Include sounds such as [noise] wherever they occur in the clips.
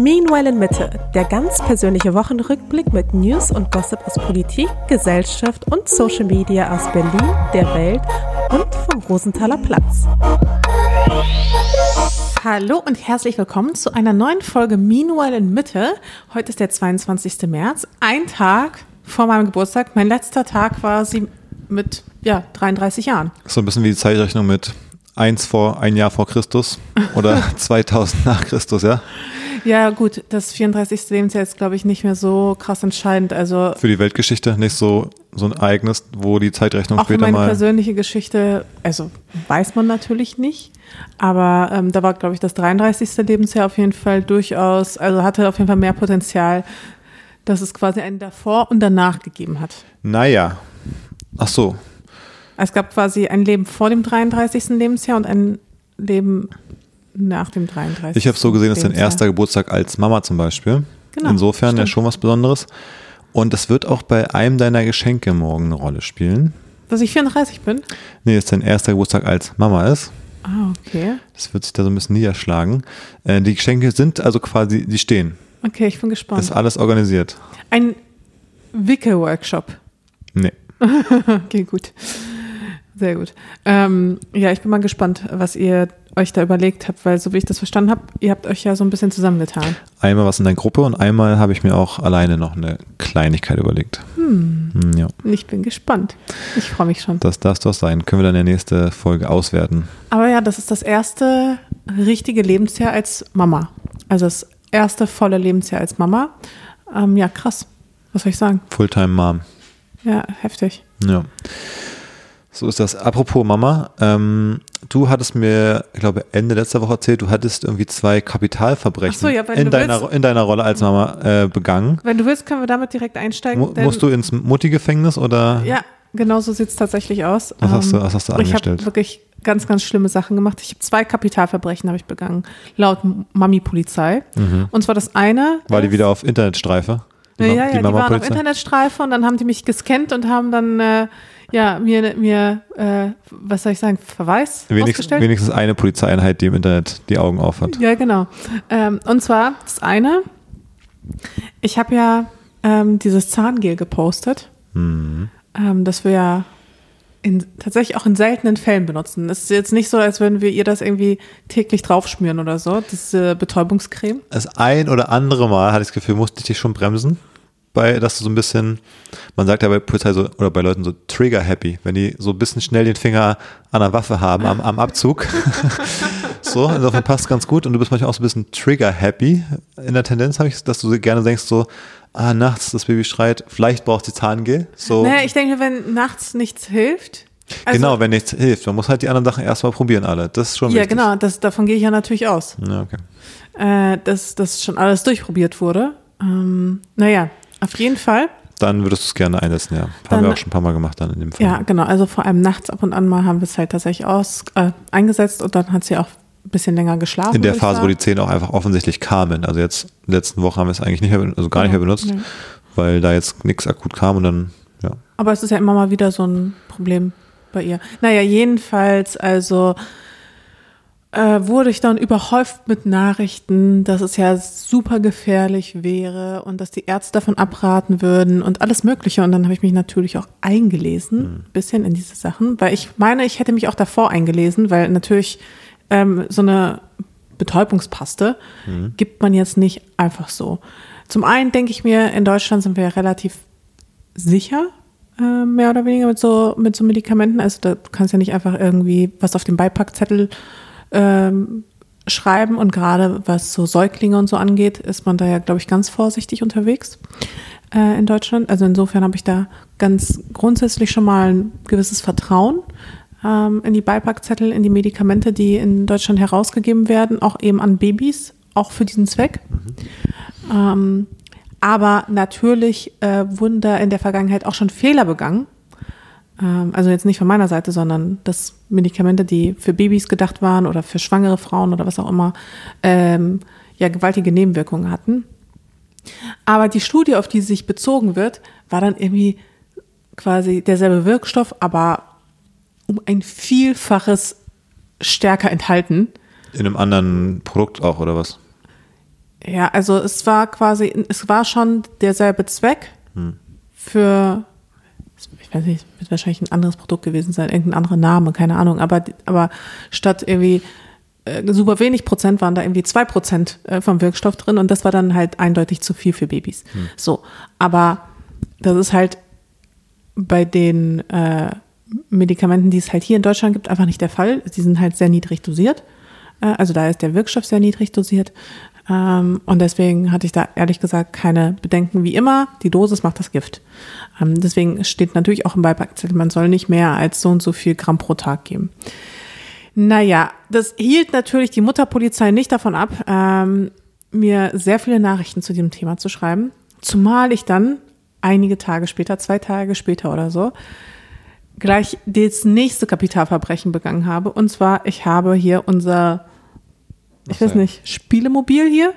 Meanwhile in Mitte, der ganz persönliche Wochenrückblick mit News und Gossip aus Politik, Gesellschaft und Social Media aus Berlin, der Welt und vom Rosenthaler Platz. Hallo und herzlich willkommen zu einer neuen Folge Meanwhile in Mitte. Heute ist der 22. März, ein Tag vor meinem Geburtstag, mein letzter Tag quasi mit ja, 33 Jahren. So ein bisschen wie die Zeitrechnung mit eins vor ein Jahr vor Christus [laughs] oder 2000 nach Christus, ja? Ja, gut, das 34. Lebensjahr ist, glaube ich, nicht mehr so krass entscheidend. Also Für die Weltgeschichte nicht so, so ein Ereignis, wo die Zeitrechnung auch später meine mal. persönliche Geschichte, also weiß man natürlich nicht, aber ähm, da war, glaube ich, das 33. Lebensjahr auf jeden Fall durchaus, also hatte auf jeden Fall mehr Potenzial, dass es quasi einen davor und danach gegeben hat. Naja. Ach so. Es gab quasi ein Leben vor dem 33. Lebensjahr und ein Leben nach dem 33. Ich habe so gesehen, das ist dein erster Geburtstag als Mama zum Beispiel. Genau, Insofern ja schon was Besonderes. Und das wird auch bei einem deiner Geschenke morgen eine Rolle spielen. Dass ich 34 bin? Nee, dass dein erster Geburtstag als Mama ist. Ah, okay. Das wird sich da so ein bisschen niederschlagen. Äh, die Geschenke sind also quasi, die stehen. Okay, ich bin Das gespannt. ist alles organisiert. Ein Wickel-Workshop. Nee. [laughs] Okay, gut. Sehr gut. Ähm, ja, ich bin mal gespannt, was ihr euch da überlegt habt, weil so wie ich das verstanden habe, ihr habt euch ja so ein bisschen zusammengetan. Einmal was in der Gruppe und einmal habe ich mir auch alleine noch eine Kleinigkeit überlegt. Hm, Ja, Ich bin gespannt. Ich freue mich schon. das darf doch sein. Können wir dann in der nächsten Folge auswerten. Aber ja, das ist das erste richtige Lebensjahr als Mama. Also das erste volle Lebensjahr als Mama. Ähm, ja, krass. Was soll ich sagen? Fulltime Mom. Ja, heftig. Ja. So ist das. Apropos Mama, ähm, du hattest mir, ich glaube, Ende letzter Woche erzählt, du hattest irgendwie zwei Kapitalverbrechen so, ja, in, deiner, willst. in deiner Rolle als Mama äh, begangen. Wenn du willst, können wir damit direkt einsteigen. Mu musst du ins Mutti-Gefängnis oder Ja, genau so sieht es tatsächlich aus. was, hast du, Ähm, was hast du Ich angestellt? habe wirklich ganz, ganz schlimme Sachen gemacht. Ich habe zwei Kapitalverbrechen habe ich begangen, laut Mami-Polizei. Und zwar das eine. War die wieder auf Internetstreife? ja, Ma- ja, ja, die, waren auf? Internetstreife und dann haben die mich gescannt und haben dann äh, ja mir, mir äh, was soll ich sagen, Verweis Wenigstens, ausgestellt. wenigstens eine Polizeieinheit, die im Internet die Augen auf hat. Ja, genau. Ähm, und zwar das eine, ich habe ja ähm, dieses Zahngel gepostet, Mhm. ähm, das wir ja in, tatsächlich auch in seltenen Fällen benutzen. Es ist jetzt nicht so, als würden wir ihr das irgendwie täglich draufschmieren oder so, diese Betäubungscreme. Das ein oder andere Mal hatte ich das Gefühl, musste ich dich schon bremsen. Bei, dass du so ein bisschen, man sagt ja bei Polizei so, oder bei Leuten so trigger happy, wenn die so ein bisschen schnell den Finger an der Waffe haben, am, am Abzug. [laughs] so, insofern passt ganz gut. Und du bist manchmal auch so ein bisschen trigger happy. In der Tendenz habe ich, dass du gerne denkst so, ah, nachts das Baby schreit, vielleicht braucht sie Zahngel. So, Naja, ich denke, wenn nachts nichts hilft. Also, genau, wenn nichts hilft. Man muss halt die anderen Sachen erstmal probieren alle. Das ist schon Ja, wichtig. genau, das, davon gehe ich ja natürlich aus. Ja, okay. Äh, dass das schon alles durchprobiert wurde. Ähm, naja, auf jeden Fall. Dann würdest du es gerne einsetzen, ja. Haben Dann- wir auch schon ein paar Mal gemacht dann in dem Fall. Ja, genau. Also vor allem nachts ab und an mal haben wir es halt tatsächlich aus, äh, eingesetzt und dann hat sie auch ein bisschen länger geschlafen. In der Phase, wo sagen. die Zähne auch einfach offensichtlich kamen. Also jetzt in letzten Woche haben wir es eigentlich nicht mehr, also gar nicht mehr benutzt, Ja. weil da jetzt nichts akut kam und dann, ja. Aber es ist ja immer mal wieder so ein Problem bei ihr. Naja, jedenfalls, also äh, wurde ich dann überhäuft mit Nachrichten, dass es ja super gefährlich wäre und dass die Ärzte davon abraten würden und alles Mögliche. Und dann habe ich mich natürlich auch eingelesen, ein bisschen in diese Sachen, weil ich meine, ich hätte mich auch davor eingelesen, weil natürlich ähm, so eine Betäubungspaste gibt man jetzt nicht einfach so. Zum einen denke ich mir, in Deutschland sind wir ja relativ sicher, äh, mehr oder weniger mit so, mit so Medikamenten. Also da du kannst ja nicht einfach irgendwie was auf dem Beipackzettel ähm, schreiben und gerade was so Säuglinge und so angeht, ist man da ja, glaube ich, ganz vorsichtig unterwegs äh, in Deutschland. Also insofern habe ich da ganz grundsätzlich schon mal ein gewisses Vertrauen ähm, in die Beipackzettel, in die Medikamente, die in Deutschland herausgegeben werden, auch eben an Babys, auch für diesen Zweck. Ähm, aber natürlich äh, wurden da in der Vergangenheit auch schon Fehler begangen. Ähm, also jetzt nicht von meiner Seite, sondern dass Medikamente, die für Babys gedacht waren oder für schwangere Frauen oder was auch immer, ähm, ja gewaltige Nebenwirkungen hatten. Aber die Studie, auf die sich bezogen wird, war dann irgendwie quasi derselbe Wirkstoff, aber um ein Vielfaches stärker enthalten. In einem anderen Produkt auch, oder was? Ja, also es war quasi, es war schon derselbe Zweck für, ich weiß nicht, wird wahrscheinlich ein anderes Produkt gewesen sein, irgendein anderer Name, keine Ahnung, aber, aber statt irgendwie äh, super wenig Prozent waren da irgendwie zwei Prozent äh, vom Wirkstoff drin und das war dann halt eindeutig zu viel für Babys. So, aber das ist halt bei den äh, Medikamenten, die es halt hier in Deutschland gibt, einfach nicht der Fall. Die sind halt sehr niedrig dosiert. Äh, also da ist der Wirkstoff sehr niedrig dosiert. Ähm, und deswegen hatte ich da ehrlich gesagt keine Bedenken. Wie immer, die Dosis macht das Gift. Ähm, deswegen steht natürlich auch im Beipackzettel, man soll nicht mehr als so und so viel Gramm pro Tag geben. Naja, das hielt natürlich die Mutterpolizei nicht davon ab, ähm, mir sehr viele Nachrichten zu diesem Thema zu schreiben. Zumal ich dann einige Tage später, zwei Tage später oder so, gleich das nächste Kapitalverbrechen begangen habe. Und zwar, ich habe hier unser, ich Ach weiß nicht, Spielemobil hier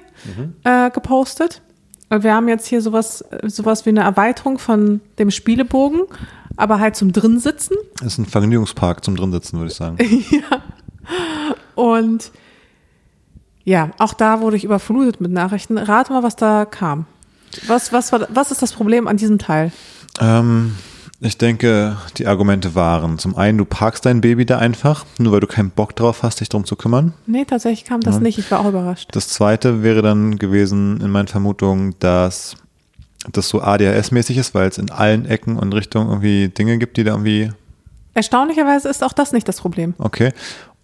äh, gepostet. Wir haben jetzt hier sowas, sowas wie eine Erweiterung von dem Spielebogen, aber halt zum Drinsitzen. Das ist ein Vergnügungspark zum Drinsitzen, würde ich sagen. [laughs] Und ja, auch da wurde ich überflutet mit Nachrichten. Rate mal, was da kam. Was, was, war, was ist das Problem an diesem Teil? Ähm, ich denke, die Argumente waren zum einen, du parkst dein Baby da einfach, nur weil du keinen Bock drauf hast, dich drum zu kümmern. Nee, tatsächlich kam das Ja. nicht. Ich war auch überrascht. Das zweite wäre dann gewesen in meinen Vermutungen, dass das so ADHS-mäßig ist, weil es in allen Ecken und Richtungen irgendwie Dinge gibt, die da irgendwie, Erstaunlicherweise ist auch das nicht das Problem. okay.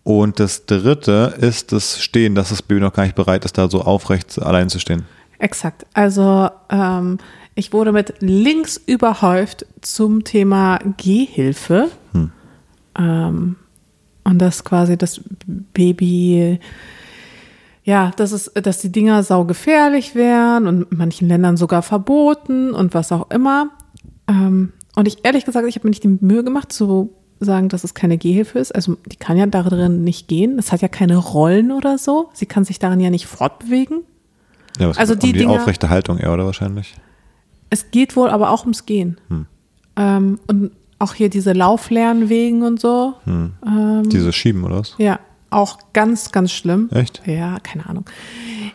Und das dritte ist das Stehen, dass das Baby noch gar nicht bereit ist, da so aufrecht allein zu stehen. Exakt. Also ähm, ich wurde mit Links überhäuft zum Thema Gehhilfe. Ähm, und dass quasi das Baby, ja, dass, es, dass die Dinger saugefährlich wären und in manchen Ländern sogar verboten und was auch immer. Ähm, und ich ehrlich gesagt, ich habe mir nicht die Mühe gemacht zu sagen, dass es keine Gehhilfe ist. Also die kann ja darin nicht gehen. Es hat ja keine Rollen oder so. Sie kann sich darin ja nicht fortbewegen. Ja, was Also die die Dinger- aufrechte Haltung eher, oder wahrscheinlich? Es geht wohl aber auch ums Gehen. Ähm, und auch hier diese Lauflernwegen und so. Ähm, Diese Schieben, oder was? ja, auch ganz, ganz schlimm. Echt? Ja, keine Ahnung.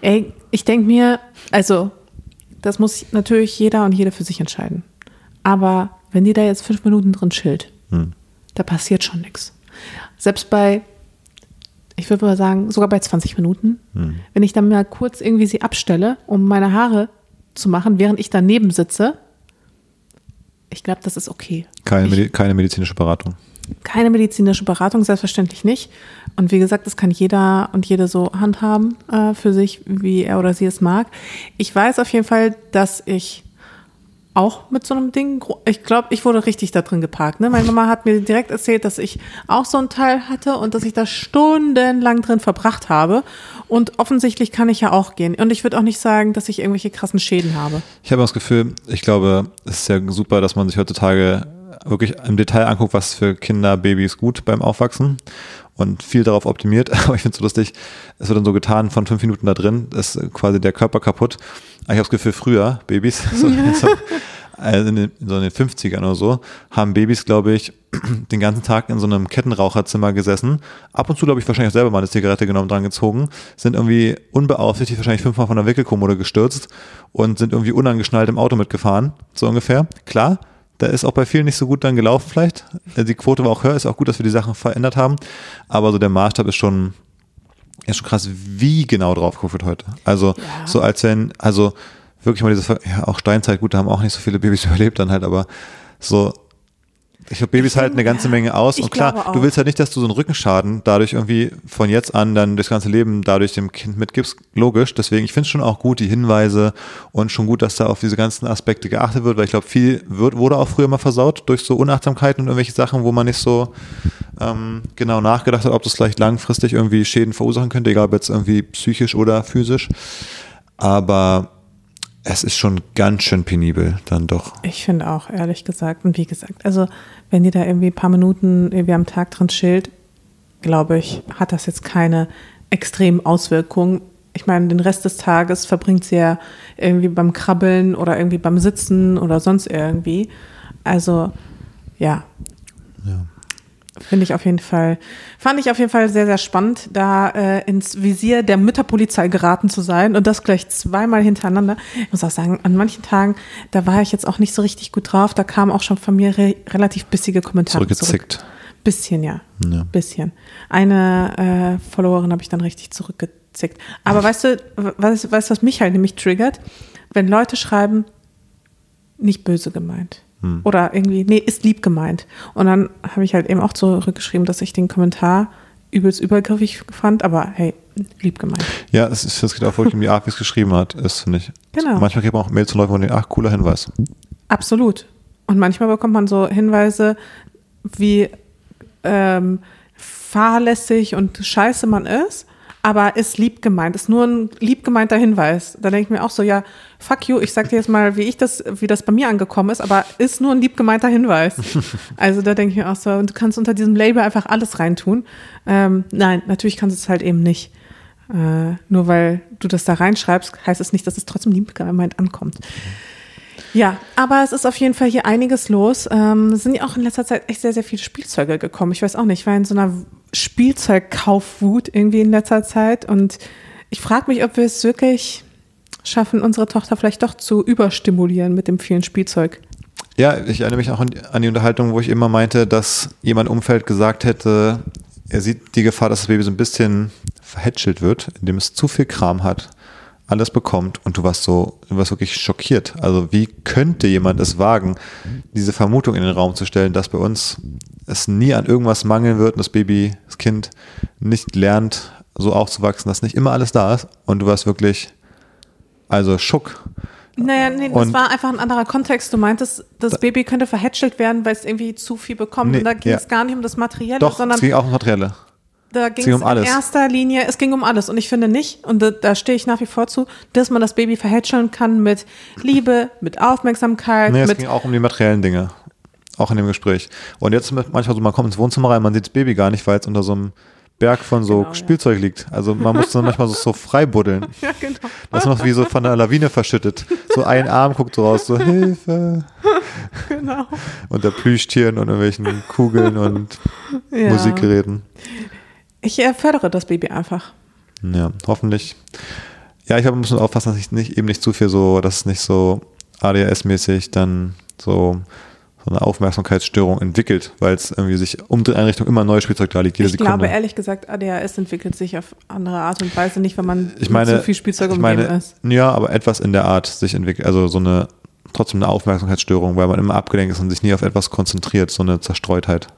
Ey, ich denke mir, also, das muss natürlich jeder und jede für sich entscheiden. Aber wenn die da jetzt fünf Minuten drin chillt, da passiert schon nichts. Selbst bei, ich würde mal sagen, sogar bei 20 Minuten, wenn ich dann mal kurz irgendwie sie abstelle, um meine Haare zu machen, während ich daneben sitze, ich glaube, das ist okay. Keine, Ich- keine medizinische Beratung. keine medizinische Beratung, selbstverständlich nicht. Und wie gesagt, das kann jeder und jede so handhaben äh, für sich, wie er oder sie es mag. Ich weiß auf jeden Fall, dass ich auch mit so einem Ding, ich glaube, ich wurde richtig da drin geparkt. Ne? Meine Mama hat mir direkt erzählt, dass ich auch so ein Teil hatte und dass ich da stundenlang drin verbracht habe. Und offensichtlich kann ich ja auch gehen. Und ich würde auch nicht sagen, dass ich irgendwelche krassen Schäden habe. Ich habe das Gefühl, ich glaube, es ist ja super, dass man sich heutzutage wirklich im Detail anguckt, was für Kinder, Babys gut beim Aufwachsen und viel darauf optimiert. [laughs] Aber ich finde es so lustig, es wird dann so getan, von fünf Minuten da drin ist quasi der Körper kaputt. Aber ich habe das Gefühl, früher, Babys, [laughs] so, so, also in, den, so in den 50ern oder so, haben Babys, glaube ich, [clears throat] den ganzen Tag in so einem Kettenraucherzimmer gesessen, ab und zu, glaube ich, wahrscheinlich auch selber mal eine Zigarette genommen, dran gezogen, sind irgendwie unbeaufsichtigt wahrscheinlich fünfmal von der Wickelkommode gestürzt und sind irgendwie unangeschnallt im Auto mitgefahren, so ungefähr. Klar, da ist auch bei vielen nicht so gut dann gelaufen vielleicht. Äh, Die Quote war auch höher, ist auch gut, dass wir die Sachen verändert haben, aber so der Maßstab ist schon, ist schon krass, wie genau drauf geguckt wird heute. Also Ja. so als wenn, also wirklich mal diese, ja auch Steinzeit, gut, da haben auch nicht so viele Babys [laughs] überlebt dann halt, aber so, ich glaube, Babys halten eine ganze Menge aus. Und klar, du willst halt nicht, dass du so einen Rückenschaden dadurch irgendwie von jetzt an dann das ganze Leben dadurch dem Kind mitgibst, logisch, deswegen, ich finde es schon auch gut, die Hinweise und schon gut, dass da auf diese ganzen Aspekte geachtet wird, weil ich glaube, viel wird, wurde auch früher mal versaut durch so Unachtsamkeiten und irgendwelche Sachen, wo man nicht so ähm, genau nachgedacht hat, ob das vielleicht langfristig irgendwie Schäden verursachen könnte, egal ob jetzt irgendwie psychisch oder physisch. Aber es ist schon ganz schön penibel, dann doch. Ich finde auch, ehrlich gesagt. Und wie gesagt, also wenn die da irgendwie ein paar Minuten irgendwie am Tag drin chillt, glaube ich, hat das jetzt keine extremen Auswirkungen. Ich meine, den Rest des Tages verbringt sie ja irgendwie beim Krabbeln oder irgendwie beim Sitzen oder sonst irgendwie. Also, ja. Ja. Finde ich auf jeden Fall, fand ich auf jeden Fall sehr, sehr spannend, da äh, ins Visier der Mütterpolizei geraten zu sein und das gleich zweimal hintereinander. Ich muss auch sagen, an manchen Tagen, da war ich jetzt auch nicht so richtig gut drauf, da kamen auch schon von mir re relativ bissige Kommentare Zurückgezickt. zurück. Bisschen, ja. Ja. Bisschen. Eine äh, Followerin habe ich dann richtig zurückgezickt. Aber weißt du, weißt, weißt du, was mich halt nämlich triggert? Wenn Leute schreiben, nicht böse gemeint. Oder irgendwie, nee, ist lieb gemeint. Und dann habe ich halt eben auch zurückgeschrieben, dass ich den Kommentar übelst übergriffig fand, aber hey, lieb gemeint. Ja, es, ist, es geht auch wirklich um die Art, wie es geschrieben hat, ist, finde ich. Genau. Manchmal kriegt man auch Mails von Leuten, wo man denkt, ach, cooler Hinweis. Absolut. Und manchmal bekommt man so Hinweise, wie ähm, fahrlässig und scheiße man ist, aber ist lieb gemeint, ist nur ein lieb gemeinter Hinweis. Da denke ich mir auch so, ja, fuck you, ich sag dir jetzt mal, wie ich das, wie das bei mir angekommen ist, aber ist nur ein lieb gemeinter Hinweis. [laughs] also da denke ich mir auch so, und du kannst unter diesem Label einfach alles reintun. Ähm, nein, natürlich kannst du es halt eben nicht. Äh, nur weil du das da reinschreibst, heißt es nicht, dass es trotzdem lieb gemeint ankommt. Ja, aber es ist auf jeden Fall hier einiges los. Ähm, es sind ja auch in letzter Zeit echt sehr, sehr viele Spielzeuge gekommen. Ich weiß auch nicht, ich war in so einer Spielzeugkaufwut irgendwie in letzter Zeit und ich frage mich, ob wir es wirklich schaffen, unsere Tochter vielleicht doch zu überstimulieren mit dem vielen Spielzeug. Ja, ich erinnere mich auch an, an die Unterhaltung, wo ich immer meinte, dass jemand im Umfeld gesagt hätte, er sieht die Gefahr, dass das Baby so ein bisschen verhätschelt wird, indem es zu viel Kram hat, alles bekommt und du warst so, du warst wirklich schockiert. Also wie könnte jemand es wagen, diese Vermutung in den Raum zu stellen, dass bei uns es nie an irgendwas mangeln wird und das Baby, das Kind nicht lernt, so aufzuwachsen, dass nicht immer alles da ist und du warst wirklich, also Schock. Naja, nee, das Und- war einfach ein anderer Kontext. Du meintest, das Baby könnte verhätschelt werden, weil es irgendwie zu viel bekommt. Nee, und da ging ja. es gar nicht um das Materielle, Doch, sondern es ging auch um Materielle. Da ging es um alles. in erster Linie, es ging um alles. Und ich finde nicht, und da, da stehe ich nach wie vor zu, dass man das Baby verhätscheln kann mit Liebe, mit Aufmerksamkeit, Nee, es ging auch um die materiellen Dinge. Auch in dem Gespräch. Und jetzt manchmal so, man kommt ins Wohnzimmer rein, man sieht das Baby gar nicht, weil es unter so einem Berg von so Genau, ja. Spielzeug liegt. Also man muss dann manchmal so, so frei buddeln. [laughs] Ja, genau. Das ist noch wie so von einer Lawine verschüttet. So ein Arm guckt so raus, so Hilfe. [laughs] genau. Unter Plüschtieren und irgendwelchen Kugeln und Ja. Musikgeräten. Ich äh, fördere das Baby einfach. Ja, hoffentlich. Ja, ich glaube, man muss aufpassen, dass ich nicht, eben nicht zu viel so, dass es nicht so ADHS-mäßig dann so, so eine Aufmerksamkeitsstörung entwickelt, weil es irgendwie sich um die Einrichtung immer neues Spielzeug da liegt, jede Ich Sekunde. glaube, ehrlich gesagt, ADHS entwickelt sich auf andere Art und Weise nicht, wenn man ich meine, so viel Spielzeug ich meine, ist. ja, aber etwas in der Art sich entwickelt, also so eine, trotzdem eine Aufmerksamkeitsstörung, weil man immer abgelenkt ist und sich nie auf etwas konzentriert, so eine Zerstreutheit.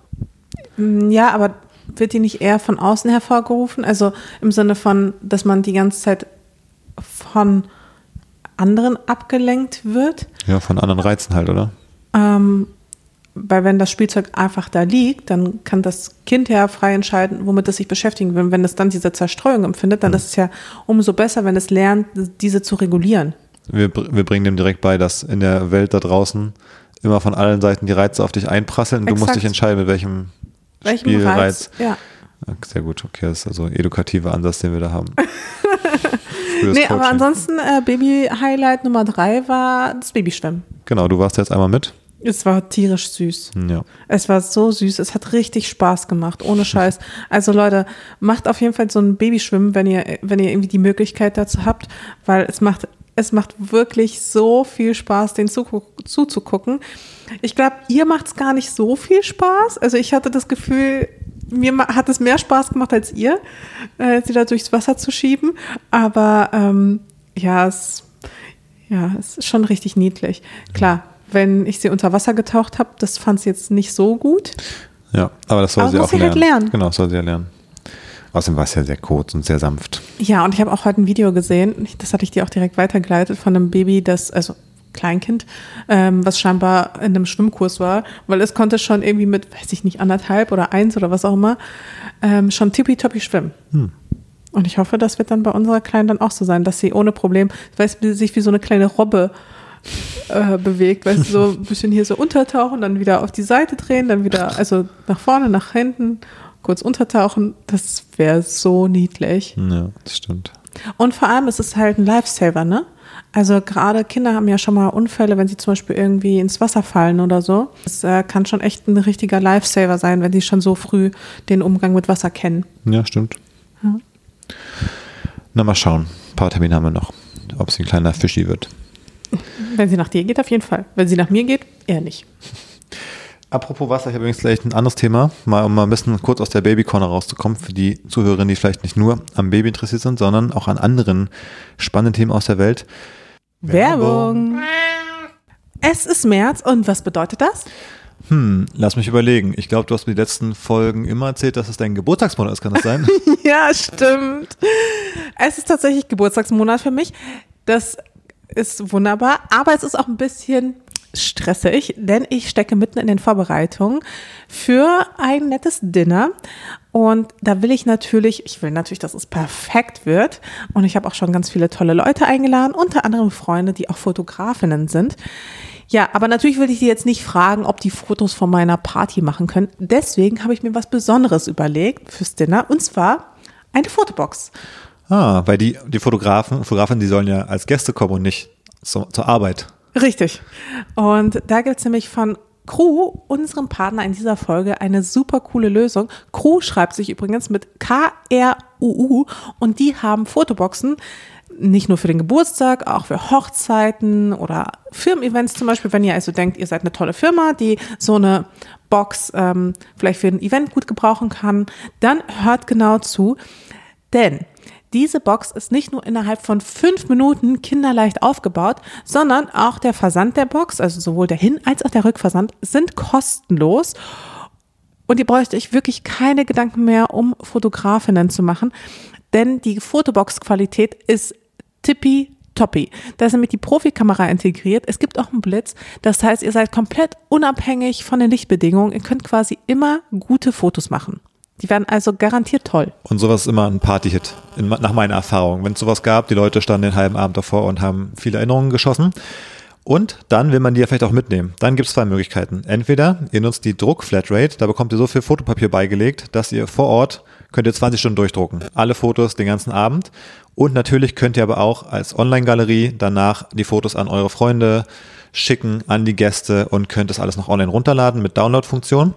Mm, Ja, aber wird die nicht eher von außen hervorgerufen? Also im Sinne von, dass man die ganze Zeit von anderen abgelenkt wird? Ja, von anderen Reizen halt, oder? Ähm, weil wenn das Spielzeug einfach da liegt, dann kann das Kind ja frei entscheiden, womit es sich beschäftigen will. Und wenn es dann diese Zerstreuung empfindet, dann ist es ja umso besser, wenn es lernt, diese zu regulieren. Wir, wir bringen dem direkt bei, dass in der Welt da draußen immer von allen Seiten die Reize auf dich einprasseln und du musst Exakt. dich entscheiden, mit welchem Welchem Spielreiz. Reiz? Ja. Sehr gut, okay, das ist also edukativer Ansatz, den wir da haben. [laughs] Nee, aber Coaching. ansonsten äh, Baby-Highlight Nummer drei war das Babyschwimmen. Genau, du warst jetzt einmal mit. Es war tierisch süß. Ja. Es war so süß. Es hat richtig Spaß gemacht, ohne [laughs] Scheiß. Also Leute, macht auf jeden Fall so ein Babyschwimmen, wenn ihr, wenn ihr irgendwie die Möglichkeit dazu habt, weil es macht, es macht wirklich so viel Spaß, den zugu- zuzugucken. Ich glaube, ihr macht es gar nicht so viel Spaß. Also ich hatte das Gefühl, mir hat es mehr Spaß gemacht als ihr, äh, sie da durchs Wasser zu schieben. Aber ähm, ja, es, ja, es ist schon richtig niedlich. Klar, wenn ich sie unter Wasser getaucht habe, das fand sie jetzt nicht so gut. Ja, aber das soll Aber sie auch sie halt lernen. lernen. Genau, das soll sie ja lernen. Außerdem war es ja sehr kurz und sehr sanft. Ja, und ich habe auch heute ein Video gesehen, das hatte ich dir auch direkt weitergeleitet, von einem Baby, das, also Kleinkind, ähm, was scheinbar in einem Schwimmkurs war, weil es konnte schon irgendwie mit, weiß ich nicht, anderthalb oder eins oder was auch immer, ähm, schon tippitoppi schwimmen. Und ich hoffe, das wird dann bei unserer Kleinen dann auch so sein, dass sie ohne Problem, weiß, sich wie so eine kleine Robbe äh, bewegt, weißt du, so ein [laughs] bisschen hier so untertauchen, dann wieder auf die Seite drehen, dann wieder, also nach vorne, nach hinten, kurz untertauchen. Das wäre so niedlich. Ja, das stimmt. Und vor allem ist es halt ein Lifesaver, ne? Also gerade Kinder haben ja schon mal Unfälle, wenn sie zum Beispiel irgendwie ins Wasser fallen oder so. Das äh, kann schon echt ein richtiger Lifesaver sein, wenn sie schon so früh den Umgang mit Wasser kennen. Ja, stimmt. Ja. Na, mal schauen. Ein paar Termine haben wir noch. Ob es ein kleiner Fischi wird. Wenn sie nach dir geht, auf jeden Fall. Wenn sie nach mir geht, eher nicht. [laughs] Apropos Wasser, ich habe übrigens gleich ein anderes Thema, mal um mal ein bisschen kurz aus der Babycorner rauszukommen, für die Zuhörerinnen, die vielleicht nicht nur am Baby interessiert sind, sondern auch an anderen spannenden Themen aus der Welt. Werbung. Es ist März und was bedeutet das? Hm, lass mich überlegen. Ich glaube, du hast mir die letzten Folgen immer erzählt, dass es dein Geburtstagsmonat ist, kann das sein? [laughs] ja, stimmt. Es ist tatsächlich Geburtstagsmonat für mich. Das ist wunderbar, aber es ist auch ein bisschen stressig, denn ich stecke mitten in den Vorbereitungen für ein nettes Dinner. Und da will ich natürlich, ich will natürlich, dass es perfekt wird. Und ich habe auch schon ganz viele tolle Leute eingeladen, unter anderem Freunde, die auch Fotografinnen sind. Ja, aber natürlich will ich die jetzt nicht fragen, ob die Fotos von meiner Party machen können. Deswegen habe ich mir was Besonderes überlegt fürs Dinner. Und zwar eine Fotobox. Ah, weil die, die Fotografen, Fotografen, die sollen ja als Gäste kommen und nicht zu, zur Arbeit. Richtig. Und da gibt es nämlich von Crew, unserem Partner in dieser Folge, eine super coole Lösung. Crew schreibt sich übrigens mit K-R-U-U und die haben Fotoboxen, nicht nur für den Geburtstag, auch für Hochzeiten oder Firmen-Events zum Beispiel. Wenn ihr also denkt, ihr seid eine tolle Firma, die so eine Box ähm, vielleicht für ein Event gut gebrauchen kann, dann hört genau zu. Denn diese Box ist nicht nur innerhalb von fünf Minuten kinderleicht aufgebaut, sondern auch der Versand der Box, also sowohl der Hin- als auch der Rückversand, sind kostenlos. Und ihr bräucht euch wirklich keine Gedanken mehr, um Fotografinnen zu machen, denn die Fotobox-Qualität ist tippi Toppi. Da ist nämlich die Profikamera integriert. Es gibt auch einen Blitz. Das heißt, ihr seid komplett unabhängig von den Lichtbedingungen. Ihr könnt quasi immer gute Fotos machen. Die werden also garantiert toll. Und sowas ist immer ein Partyhit, nach meiner Erfahrung. Wenn es sowas gab, die Leute standen den halben Abend davor und haben viele Erinnerungen geschossen. Und dann will man die ja vielleicht auch mitnehmen. Dann gibt es zwei Möglichkeiten. Entweder ihr nutzt die Druck-Flatrate, da bekommt ihr so viel Fotopapier beigelegt, dass ihr vor Ort könnt ihr 20 Stunden durchdrucken. Alle Fotos den ganzen Abend. Und natürlich könnt ihr aber auch als Online-Galerie danach die Fotos an eure Freunde schicken, an die Gäste und könnt das alles noch online runterladen mit Download-Funktion.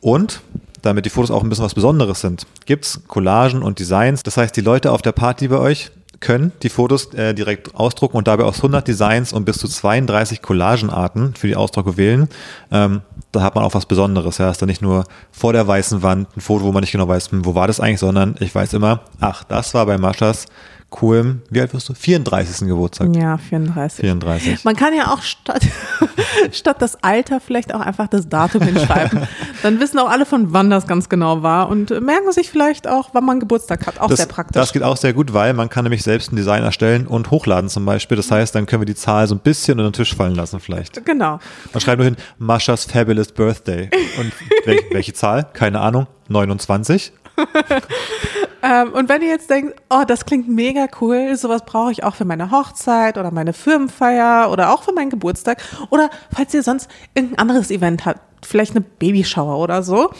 Und damit die Fotos auch ein bisschen was Besonderes sind, gibt es Collagen und Designs. Das heißt, die Leute auf der Party bei euch können die Fotos äh, direkt ausdrucken und dabei aus 100 Designs und bis zu 32 Collagenarten für die Ausdrucke wählen. Ähm, da hat man auch was Besonderes. Ja, ist da nicht nur vor der weißen Wand ein Foto, wo man nicht genau weiß, hm, wo war das eigentlich, sondern ich weiß immer, ach, das war bei Maschas coolem, wie alt wirst du? 34. Geburtstag. Ja, 34. 34. Man kann ja auch statt, [laughs] statt das Alter vielleicht auch einfach das Datum hinschreiben. [laughs] Dann wissen auch alle, von wann das ganz genau war und merken sich vielleicht auch, wann man Geburtstag hat. Auch das, sehr praktisch. Das geht auch sehr gut, weil man kann nämlich selbst ein Design erstellen und hochladen zum Beispiel. Das heißt, dann können wir die Zahl so ein bisschen unter den Tisch fallen lassen vielleicht. Genau. Man schreibt nur hin, Maschas Fabulous Birthday. Und [laughs] welche, welche Zahl? Keine Ahnung. 29. [laughs] ähm, und wenn ihr jetzt denkt, oh, das klingt mega cool, sowas brauche ich auch für meine Hochzeit oder meine Firmenfeier oder auch für meinen Geburtstag oder falls ihr sonst irgendein anderes Event habt, vielleicht eine Babyshower oder so,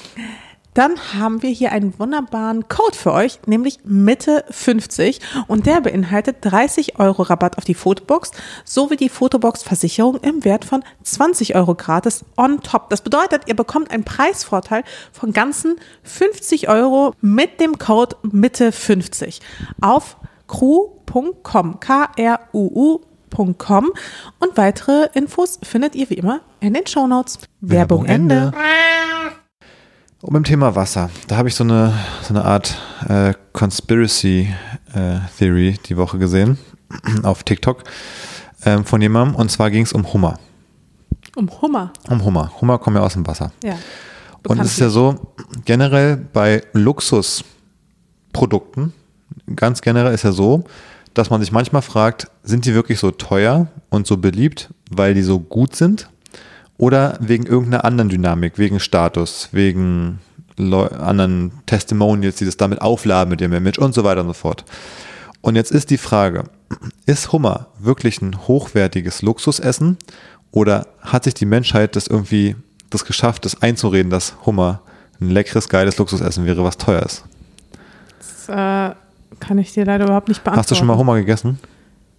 dann haben wir hier einen wunderbaren Code für euch, nämlich Mitte 50 und der beinhaltet 30 Euro Rabatt auf die Fotobox sowie die Fotobox-Versicherung im Wert von 20 Euro gratis on top. Das bedeutet, ihr bekommt einen Preisvorteil von ganzen 50 Euro mit dem Code Mitte 50 auf crew.com, K-R-U-U.com und weitere Infos findet ihr wie immer in den Shownotes. Werbung, Werbung Ende. Und beim Thema Wasser, da habe ich so eine, so eine Art äh, Conspiracy äh, Theory die Woche gesehen [clears throat] auf TikTok ähm, von jemandem und zwar ging es um Hummer. Um Hummer. Um Hummer. Hummer kommen ja aus dem Wasser. Ja. Und es ist ja so, generell bei Luxusprodukten, ganz generell ist ja so, dass man sich manchmal fragt, sind die wirklich so teuer und so beliebt, weil die so gut sind? Oder wegen irgendeiner anderen Dynamik, wegen Status, wegen Leu anderen Testimonials, die das damit aufladen mit dem Image und so weiter und so fort. Und jetzt ist die Frage, ist Hummer wirklich ein hochwertiges Luxusessen oder hat sich die Menschheit das irgendwie das geschafft, das einzureden, dass Hummer ein leckeres, geiles Luxusessen wäre, was teuer ist? Das, äh, kann ich dir leider überhaupt nicht beantworten. Hast du schon mal Hummer gegessen?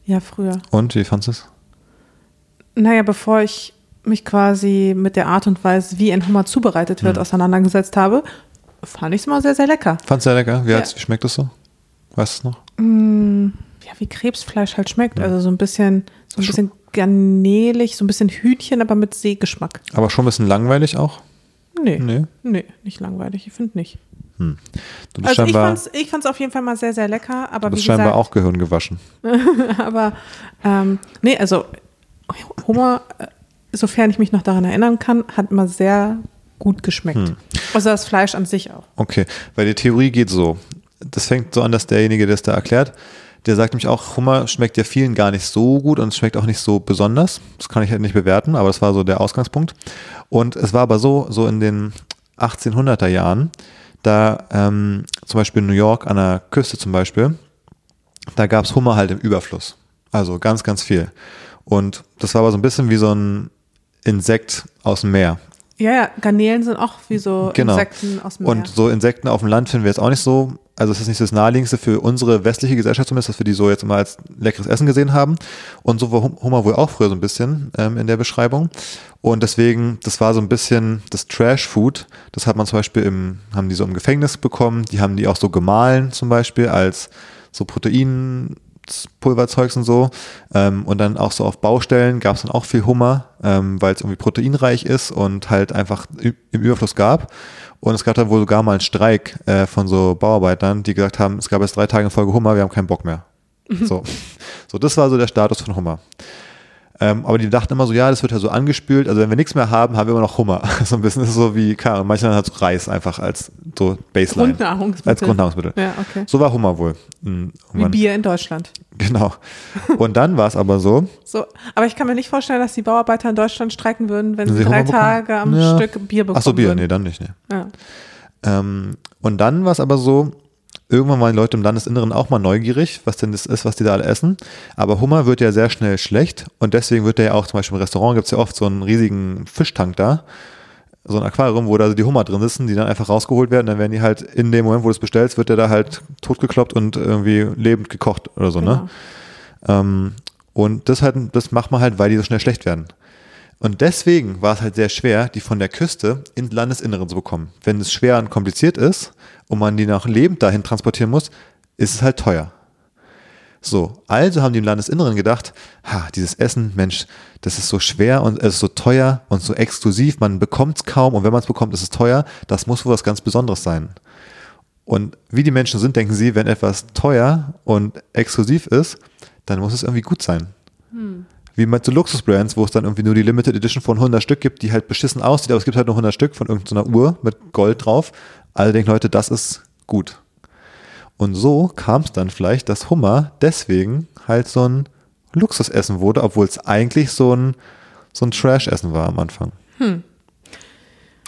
Ja, früher. Und wie fandest du es? Naja, bevor ich mich quasi mit der Art und Weise, wie ein Hummer zubereitet wird, Hm. auseinandergesetzt habe, fand ich es immer sehr, sehr lecker. Du ja lecker? Wie, Ja. wie schmeckt das so? Weißt du es noch? Mm, ja, wie Krebsfleisch halt schmeckt. Also so ein bisschen, so ein bisschen garnelig, so ein bisschen Hühnchen, aber mit Seegeschmack. Aber schon ein bisschen langweilig auch? Nee, nee, Nee. nicht langweilig. Ich finde nicht. Du bist Also ich fand's, ich fand's auf jeden Fall mal sehr, sehr lecker, aber du bist wie scheinbar gesagt, auch Gehirn gewaschen. [laughs] aber ähm, nee, also Hummer, äh, sofern ich mich noch daran erinnern kann, hat immer sehr gut geschmeckt. Hm. Also das Fleisch an sich auch. Okay, weil die Theorie geht so. Das fängt so an, dass derjenige, der es da erklärt, der sagt nämlich auch, Hummer schmeckt ja vielen gar nicht so gut und es schmeckt auch nicht so besonders. Das kann ich halt nicht bewerten, aber das war so der Ausgangspunkt. Und es war aber so, so in den 1800er Jahren, da ähm, zum Beispiel in New York an der Küste zum Beispiel, da gab es Hummer halt im Überfluss. Also ganz, ganz viel. Und das war aber so ein bisschen wie so ein Insekt aus dem Meer. Ja, ja, Garnelen sind auch wie so Genau. Insekten aus dem Meer. Und so Insekten auf dem Land finden wir jetzt auch nicht so, also es ist nicht das naheliegendste für unsere westliche Gesellschaft zumindest, dass wir die so jetzt immer als leckeres Essen gesehen haben. Und so war Hum- Hummer wohl auch früher so ein bisschen ähm, in der Beschreibung. Und deswegen, das war so ein bisschen das Trash-Food. Das hat man zum Beispiel im, haben die so im Gefängnis bekommen. Die haben die auch so gemahlen zum Beispiel als so Protein, Pulverzeugs und so. Ähm, und dann auch so auf Baustellen gab es dann auch viel Hummer, ähm, weil es irgendwie proteinreich ist und halt einfach im Überfluss gab. Und es gab dann wohl sogar mal einen Streik äh, von so Bauarbeitern, die gesagt haben, es gab jetzt drei Tage in Folge Hummer, wir haben keinen Bock mehr. [laughs] So. so, das war so der Status von Hummer. Ähm, aber die dachten immer so, ja, das wird ja so angespült. Also wenn wir nichts mehr haben, haben wir immer noch Hummer. [laughs] So ein bisschen ist so wie, keine Ahnung, manchmal hat so Reis einfach als so Baseline. Grundnahrungsmittel. Als Grundnahrungsmittel. Ja, okay. So war Hummer wohl. Mhm, Wie. Bier in Deutschland. Genau. Und dann war es aber so, So, aber ich kann mir nicht vorstellen, dass die Bauarbeiter in Deutschland streiken würden, wenn sie sie drei Hummer bekommen? Tage am Ja. Stück Bier bekommen ach so Bier, würden. nee, dann nicht, nee. Ja. Ähm, und dann war es aber so, irgendwann waren die Leute im Landesinneren auch mal neugierig, was denn das ist, was die da alle essen. Aber Hummer wird ja sehr schnell schlecht und deswegen wird der ja auch zum Beispiel im Restaurant gibt es ja oft so einen riesigen Fischtank da, so ein Aquarium, wo da die Hummer drin sitzen, die dann einfach rausgeholt werden. Dann werden die halt in dem Moment, wo du es bestellst, wird der da halt totgekloppt und irgendwie lebend gekocht oder so, ne? Genau. Ähm, und das, halt, das macht man halt, weil die so schnell schlecht werden. Und deswegen war es halt sehr schwer, die von der Küste ins Landesinneren zu bekommen. Wenn es schwer und kompliziert ist und man die nach lebend dahin transportieren muss, ist es halt teuer. So, also haben die im Landesinneren gedacht, ha, dieses Essen, Mensch, das ist so schwer und es ist so teuer und so exklusiv, man bekommt es kaum und wenn man es bekommt, ist es teuer, das muss wohl was ganz Besonderes sein. Und wie die Menschen sind, denken sie, wenn etwas teuer und exklusiv ist, dann muss es irgendwie gut sein. Wie mit so Luxusbrands, wo es dann irgendwie nur die Limited Edition von 100 Stück gibt, die halt beschissen aussieht, aber es gibt halt nur 100 Stück von irgendeiner Uhr mit Gold drauf. Alle denken Leute, das ist gut. Und so kam es dann vielleicht, dass Hummer deswegen halt so ein Luxusessen wurde, obwohl es eigentlich so ein, so ein Trash-Essen war am Anfang.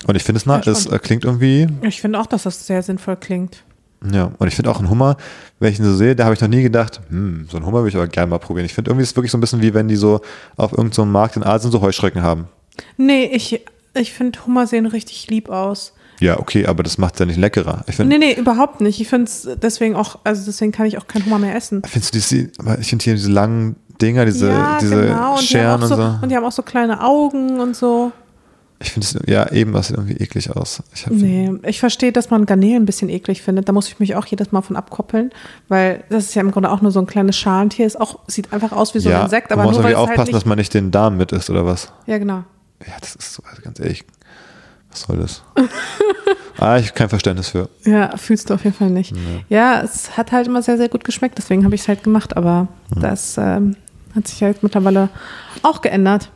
Und ich finde es, na, es äh, klingt irgendwie Ich finde auch, dass das sehr sinnvoll klingt. Ja, und ich finde auch einen Hummer, wenn ich ihn so sehe, da habe ich noch nie gedacht, hm, so einen Hummer würde ich aber gerne mal probieren. Ich finde irgendwie ist es wirklich so ein bisschen wie wenn die so auf irgendeinem so Markt in Asien so Heuschrecken haben. Nee, ich, ich finde Hummer sehen richtig lieb aus. Ja, okay, aber das macht es ja nicht leckerer. Ich finde, Nee, nee, überhaupt nicht. Ich finde es deswegen auch, also deswegen kann ich auch keinen Hummer mehr essen. findest du diese, aber ich finde hier diese langen Dinger, diese, ja, diese genau. Und die, Scheren auch und so, so. und die haben auch so kleine Augen und so. Ich finde es, ja, eben, das sieht irgendwie eklig aus. Ich Nee, ich verstehe, dass man Garnelen ein bisschen eklig findet. Da muss ich mich auch jedes Mal von abkoppeln, weil das ist ja im Grunde auch nur so ein kleines Schalentier. Ist auch, sieht einfach aus wie so ja, ein Insekt, aber man muss nur es halt aufpassen, nicht, dass man nicht den Darm mit isst oder was. Ja, genau. Ja, das ist so, also ganz ehrlich, was soll das? [laughs] ah, ich habe kein Verständnis für. Ja, fühlst du auf jeden Fall nicht. Ja, es hat halt immer sehr, sehr gut geschmeckt, deswegen habe ich es halt gemacht, aber Hm. das ähm, hat sich halt mittlerweile auch geändert.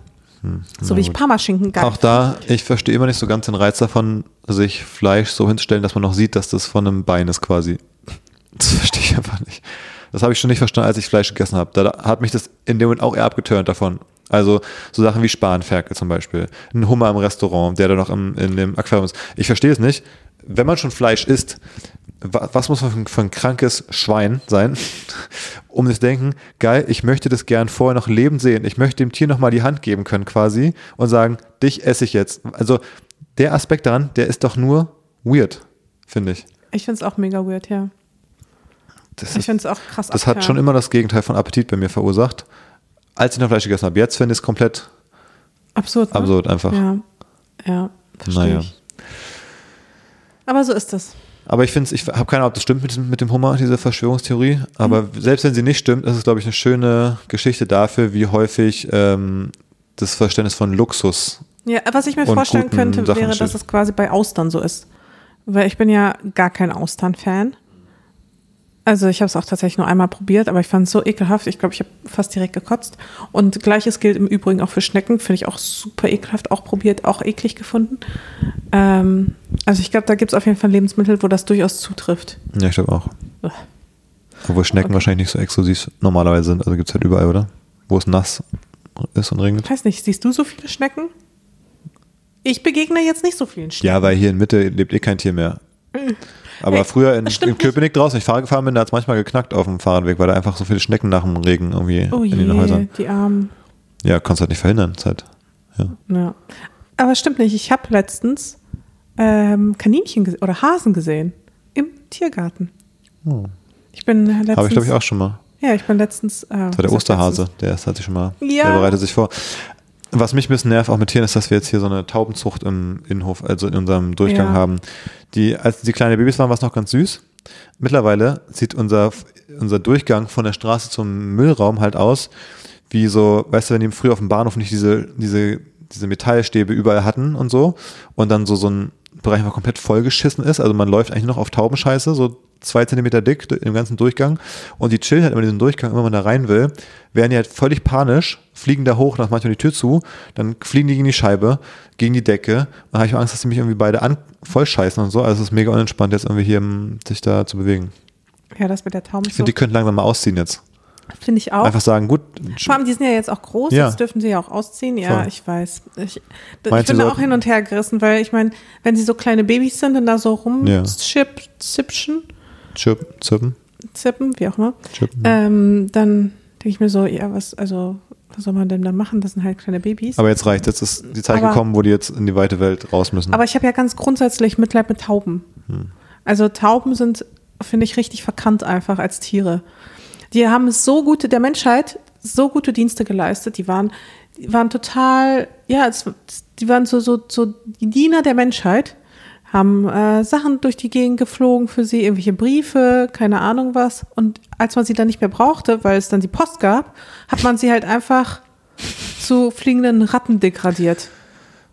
So wie ich Parmaschinken gar Hm. Auch da, ich verstehe immer nicht so ganz den Reiz davon, sich Fleisch so hinzustellen, dass man noch sieht, dass das von einem Bein ist quasi. Das [laughs] verstehe ich einfach nicht. Das habe ich schon nicht verstanden, als ich Fleisch gegessen habe. Da hat mich das in dem Moment auch eher abgeturnt davon. Also so Sachen wie Spanferkel zum Beispiel. Ein Hummer im Restaurant, der da noch im, in dem Aquarium ist. Ich verstehe es nicht. Wenn man schon Fleisch isst, was muss man für ein, krankes Schwein sein, [laughs] um sich zu denken, geil, ich möchte das gern vorher noch lebend sehen. Ich möchte dem Tier nochmal die Hand geben können quasi und sagen, dich esse ich jetzt. Also der Aspekt daran, der ist doch nur weird, finde ich. Ich finde es auch mega weird, ja. das, Ich finde es auch krass das hat abgefahren. schon immer das Gegenteil von Appetit bei mir verursacht. Als ich noch Fleisch gegessen habe. Jetzt finde ich es komplett absurd. Ne? absurd einfach. Ja, ja, verstehe Naja. ich. Aber so ist es. Aber ich finde es, ich habe keine Ahnung, ob das stimmt mit, mit dem Hummer, diese Verschwörungstheorie. Aber Mhm. selbst wenn sie nicht stimmt, ist es, glaube ich, eine schöne Geschichte dafür, wie häufig ähm, das Verständnis von Luxus. Ja, was ich mir vorstellen könnte, Sachen wäre, steht. dass es quasi bei Austern so ist. Weil ich bin ja gar kein Austern-Fan. Also ich habe es auch tatsächlich nur einmal probiert, aber ich fand es so ekelhaft. Ich glaube, ich habe fast direkt gekotzt. Und gleiches gilt im Übrigen auch für Schnecken. Finde ich auch super ekelhaft. Auch probiert, auch eklig gefunden. Ähm, also ich glaube, da gibt es auf jeden Fall Lebensmittel, wo das durchaus zutrifft. Ja, ich glaube auch. Ugh. Obwohl Schnecken Okay. wahrscheinlich nicht so exklusiv normalerweise sind. Also gibt es halt überall, oder? Wo es nass ist und regnet. Ich weiß nicht, siehst du so viele Schnecken? Ich begegne jetzt nicht so vielen Schnecken. Ja, weil hier in Mitte lebt eh kein Tier mehr. Aber Hey, früher in, in Köpenick draußen, wenn ich Fahrrad gefahren bin, da hat es manchmal geknackt auf dem Fahrradweg, weil da einfach so viele Schnecken nach dem Regen irgendwie Oh in den je, Häusern. die Armen. Ja, kannst halt nicht verhindern. Ist halt, ja. Ja. Aber es stimmt nicht. Ich habe letztens ähm, Kaninchen oder Hasen gesehen im Tiergarten. Oh. Ich bin letztens. Habe ich, glaube ich, auch schon mal. Ja, ich bin letztens. Äh, Das war der Osterhase, letztens? der ist, hat sich schon mal, Ja. der bereitet sich vor. Was mich ein bisschen nervt auch mit Tieren ist, dass wir jetzt hier so eine Taubenzucht im Innenhof, also in unserem Durchgang Ja. haben. Die, als die kleine Babys waren, war es noch ganz süß. Mittlerweile sieht unser, unser Durchgang von der Straße zum Müllraum halt aus, wie so, weißt du, wenn die früher auf dem Bahnhof nicht diese, diese, diese Metallstäbe überall hatten und so und dann so, so ein Bereich einfach komplett vollgeschissen ist. Also man läuft eigentlich nur noch auf Taubenscheiße, so zwei Zentimeter dick im ganzen Durchgang und die chillen halt immer diesen Durchgang, immer wenn man da rein will, werden die halt völlig panisch, fliegen da hoch, nach manchmal die Tür zu, dann fliegen die gegen die Scheibe, gegen die Decke. Dann habe ich Angst, dass die mich irgendwie beide an voll scheißen und so. Also es ist mega unentspannt, jetzt irgendwie hier um, sich da zu bewegen. Ja, das mit der Ich finde, die könnten langsam mal ausziehen jetzt. Finde ich auch. Einfach sagen, gut, Vor allem, die sind ja jetzt auch groß, Ja. jetzt dürfen sie ja auch ausziehen. Ja, Voll. ich weiß. Ich, ich bin da auch hin und her gerissen, weil ich meine, wenn sie so kleine Babys sind und da so Ja. rumzipschen, zirpen, zippen, wie auch immer, chirpen. ähm, dann denke ich mir so, ja, was, also, was soll man denn da machen? Das sind halt kleine Babys. Aber jetzt reicht Jetzt ist die Zeit Aber- gekommen, wo die jetzt in die weite Welt raus müssen. Aber ich habe ja ganz grundsätzlich Mitleid mit Tauben. Hm. Also Tauben sind, finde ich, richtig verkannt einfach als Tiere. Die haben so gute, der Menschheit so gute Dienste geleistet. Die waren, die waren total, ja, es, die waren so, so, so die Diener der Menschheit, haben äh, Sachen durch die Gegend geflogen für sie, irgendwelche Briefe, keine Ahnung was. Und als man sie dann nicht mehr brauchte, weil es dann die Post gab, hat man sie halt einfach zu fliegenden Ratten degradiert.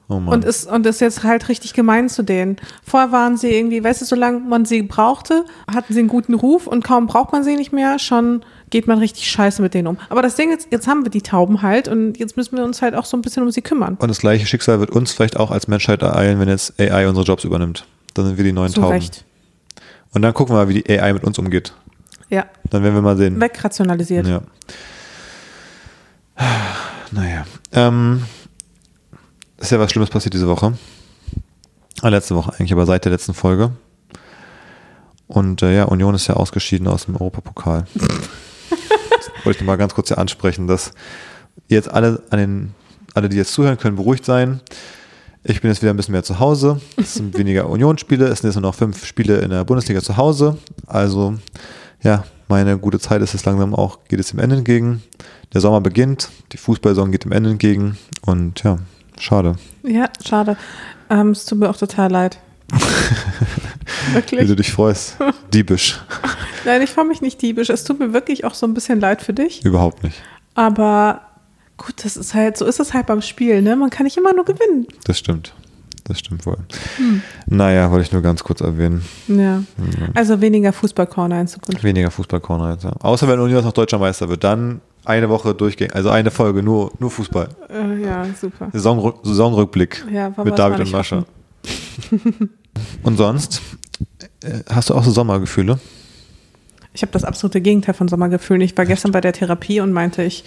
Oh. Und ist, und ist jetzt halt richtig gemein zu denen. Vorher waren sie irgendwie, weißt du, solange man sie brauchte, hatten sie einen guten Ruf und kaum braucht man sie nicht mehr, schon geht man richtig scheiße mit denen um. Aber das Ding ist, jetzt haben wir die Tauben halt und jetzt müssen wir uns halt auch so ein bisschen um sie kümmern. Und das gleiche Schicksal wird uns vielleicht auch als Menschheit ereilen, wenn jetzt AI unsere Jobs übernimmt. Dann sind wir die neuen Zu Tauben. Recht. Und dann gucken wir mal, wie die AI mit uns umgeht. Ja, Dann werden wir mal sehen. wegrationalisiert. Ja. Naja. Ähm, ist ja was Schlimmes passiert diese Woche. Ah, letzte Woche eigentlich, aber seit der letzten Folge. Und äh, ja, Union ist ja ausgeschieden aus dem Europapokal. das [laughs] wollte ich mal ganz kurz hier ansprechen, dass jetzt alle an den, alle, die jetzt zuhören, können beruhigt sein. Ich bin jetzt wieder ein bisschen mehr zu Hause. Es sind [laughs] weniger Unionsspiele. Es sind jetzt nur noch fünf Spiele in der Bundesliga zu Hause. Also, ja, meine gute Zeit ist es langsam auch, geht es dem Ende entgegen. Der Sommer beginnt, die Fußballsaison geht dem Ende entgegen. Und ja, schade. Ja, schade. Ähm, es tut mir auch total leid. [laughs] Wie wirklich? du dich freust. Diebisch. [laughs] Nein, ich freue mich nicht diebisch. Es tut mir wirklich auch so ein bisschen leid für dich. Überhaupt nicht. Aber gut, das ist halt, so ist es halt beim Spiel, ne? Man kann nicht immer nur gewinnen. Das stimmt. Das stimmt wohl. Hm. Naja, wollte ich nur ganz kurz erwähnen. Ja. Also weniger Fußballcorner in Zukunft. Weniger Fußballcorner jetzt. Ja. Außer wenn Union noch deutscher Meister wird, dann eine Woche durchgehend, also eine Folge, nur, nur Fußball. Äh, ja, super. Saisonrück, Saisonrückblick Ja, mit David und Mascha. und sonst, äh, hast du auch so Sommergefühle? Ich habe das absolute Gegenteil von Sommergefühlen. Ich war gestern bei der Therapie und meinte, ich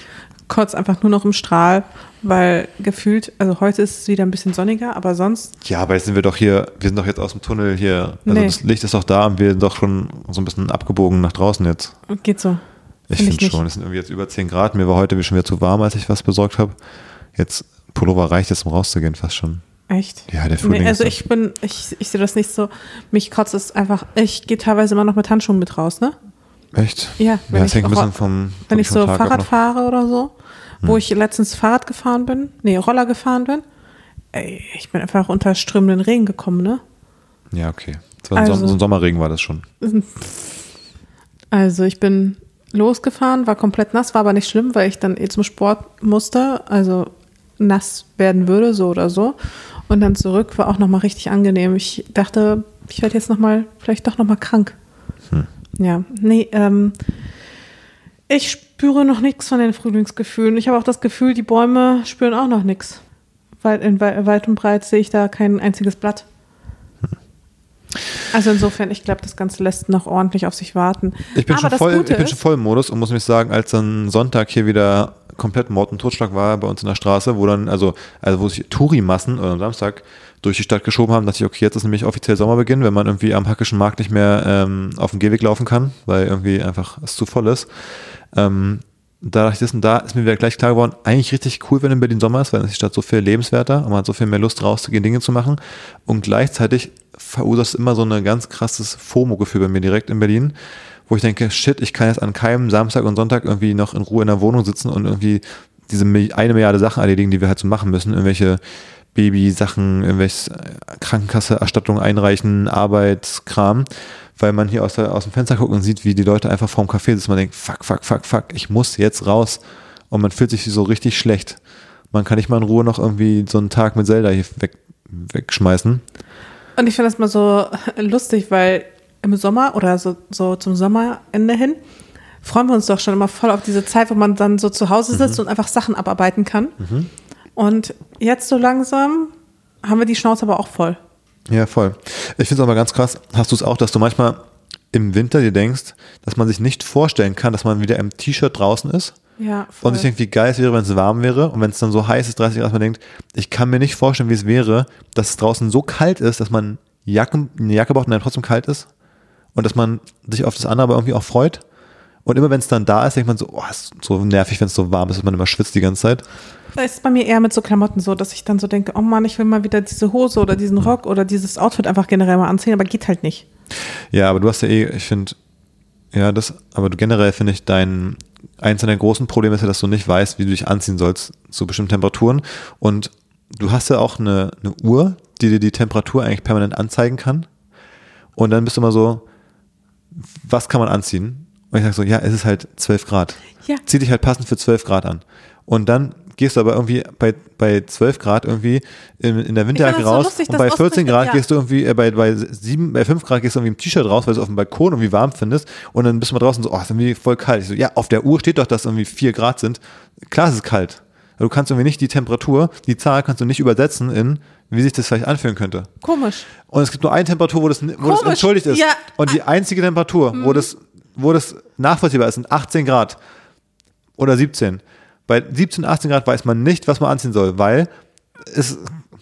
kotze einfach nur noch im Strahl, weil gefühlt, also heute ist es wieder ein bisschen sonniger, aber sonst, Ja, aber jetzt sind wir doch hier, wir sind doch jetzt aus dem Tunnel hier. Also Nee. das Licht ist doch da und wir sind doch schon so ein bisschen abgebogen nach draußen jetzt. geht so. Ich Find finde schon, es sind irgendwie jetzt über 10 Grad. Mir war heute schon wieder zu warm, als ich was besorgt habe. Jetzt, Pullover reicht jetzt, um rauszugehen, fast schon. Echt? Ja, der Frühling Nee, also ich bin, ich, ich sehe das nicht so, mich kotzt es einfach, ich gehe teilweise immer noch mit Handschuhen mit raus, ne? Echt? Ja, wenn Ja, ich das hängt bisschen vom, Wenn vom ich so Tag Fahrrad fahre oder so, wo Hm. ich letztens Fahrrad gefahren bin, nee, Roller gefahren bin, ey, ich bin einfach unter strömenden Regen gekommen, ne? Ja, okay. Also- so ein Sommerregen war das schon. [laughs] Also ich bin losgefahren, war komplett nass, war aber nicht schlimm, weil ich dann eh zum Sport musste, also nass werden würde, so oder so. Und dann zurück war auch nochmal richtig angenehm. Ich dachte, ich werde jetzt nochmal, vielleicht doch nochmal krank. Ja, nee, ähm, ich spüre noch nichts von den Frühlingsgefühlen. Ich habe auch das Gefühl, die Bäume spüren auch noch nichts. Weit, in wei- weit und breit sehe ich da kein einziges Blatt. Also insofern, ich glaube, das Ganze lässt noch ordentlich auf sich warten. Ich bin, Aber schon das voll, Gute ich bin schon voll im Modus und muss mich sagen, als dann Sonntag hier wieder komplett Mord und Totschlag war bei uns in der Straße, wo dann, also, also wo sich Touri-Massen oder am Samstag durch die Stadt geschoben haben, dachte ich, okay, jetzt ist nämlich offiziell Sommerbeginn, wenn man irgendwie am Hackischen Markt nicht mehr ähm, auf dem Gehweg laufen kann, weil irgendwie einfach es zu voll ist. Ähm, da dachte ich, das und da ist mir wieder gleich klar geworden, eigentlich richtig cool, wenn in Berlin Sommer ist, weil dann ist die Stadt so viel lebenswerter und man hat so viel mehr Lust rauszugehen, Dinge zu machen. Und gleichzeitig verursacht es immer so ein ganz krasses FOMO-Gefühl bei mir direkt in Berlin, wo ich denke, shit, ich kann jetzt an keinem Samstag und Sonntag irgendwie noch in Ruhe in der Wohnung sitzen und irgendwie diese eine Milliarde Sachen erledigen, die wir halt so machen müssen. Irgendwelche Baby-Sachen, irgendwelche Krankenkasse-Erstattung einreichen, Arbeitskram, weil man hier aus, der, aus dem Fenster guckt und sieht, wie die Leute einfach vorm Café sitzen. Man denkt, fuck, fuck, fuck, fuck, ich muss jetzt raus. Und man fühlt sich so richtig schlecht. Man kann nicht mal in Ruhe noch irgendwie so einen Tag mit Zelda hier weg, wegschmeißen. Und ich finde das mal so lustig, weil im Sommer oder so, so zum Sommerende hin freuen wir uns doch schon immer voll auf diese Zeit, wo man dann so zu Hause sitzt und einfach Sachen abarbeiten kann. Und jetzt so langsam haben wir die Schnauze aber auch voll. Ja, voll. Ich finde es aber ganz krass. Hast du es auch, dass du manchmal im Winter dir denkst, dass man sich nicht vorstellen kann, dass man wieder im T-Shirt draußen ist? Ja, voll. Und sich denkt, wie geil es wäre, wenn es warm wäre. Und wenn es dann so heiß ist, 30 Grad, dass man denkt, ich kann mir nicht vorstellen, wie es wäre, dass es draußen so kalt ist, dass man Jacken, eine Jacke braucht und dann trotzdem kalt ist. Und dass man sich auf das andere aber irgendwie auch freut. Und immer wenn es dann da ist, denkt man so, oh, ist so nervig, wenn es so warm ist, dass man immer schwitzt die ganze Zeit. Da ist bei mir eher mit so Klamotten so, dass ich dann so denke, oh Mann, ich will mal wieder diese Hose oder diesen Rock oder dieses Outfit einfach generell mal anziehen, aber geht halt nicht. Ja, aber du hast ja eh, ich finde, ja, das, aber du generell finde ich dein, eins deiner großen Probleme ist ja, dass du nicht weißt, wie du dich anziehen sollst zu bestimmten Temperaturen. Und du hast ja auch eine, eine Uhr, die dir die Temperatur eigentlich permanent anzeigen kann. Und dann bist du immer so, was kann man anziehen? Und ich sage so, ja, es ist halt 12 Grad. Ja. Zieh dich halt passend für 12 Grad an. Und dann gehst du aber irgendwie bei, bei 12 Grad irgendwie in, in der Winterjacke das so raus lustig, und bei Ost- 14 Grad ja. gehst du irgendwie, äh, bei, bei, 7, bei 5 Grad gehst du irgendwie im T-Shirt raus, weil du es auf dem Balkon irgendwie warm findest und dann bist du mal draußen so, oh, ist irgendwie voll kalt. Ich so, ja, auf der Uhr steht doch, dass irgendwie 4 Grad sind. Klar, es ist kalt. Du kannst irgendwie nicht die Temperatur, die Zahl kannst du nicht übersetzen in, wie sich das vielleicht anfühlen könnte. Komisch. Und es gibt nur eine Temperatur, wo das, wo das entschuldigt ist. Ja. Und die einzige Temperatur, wo, das, wo das nachvollziehbar ist, sind 18 Grad oder 17. Bei 17, 18 Grad weiß man nicht, was man anziehen soll, weil es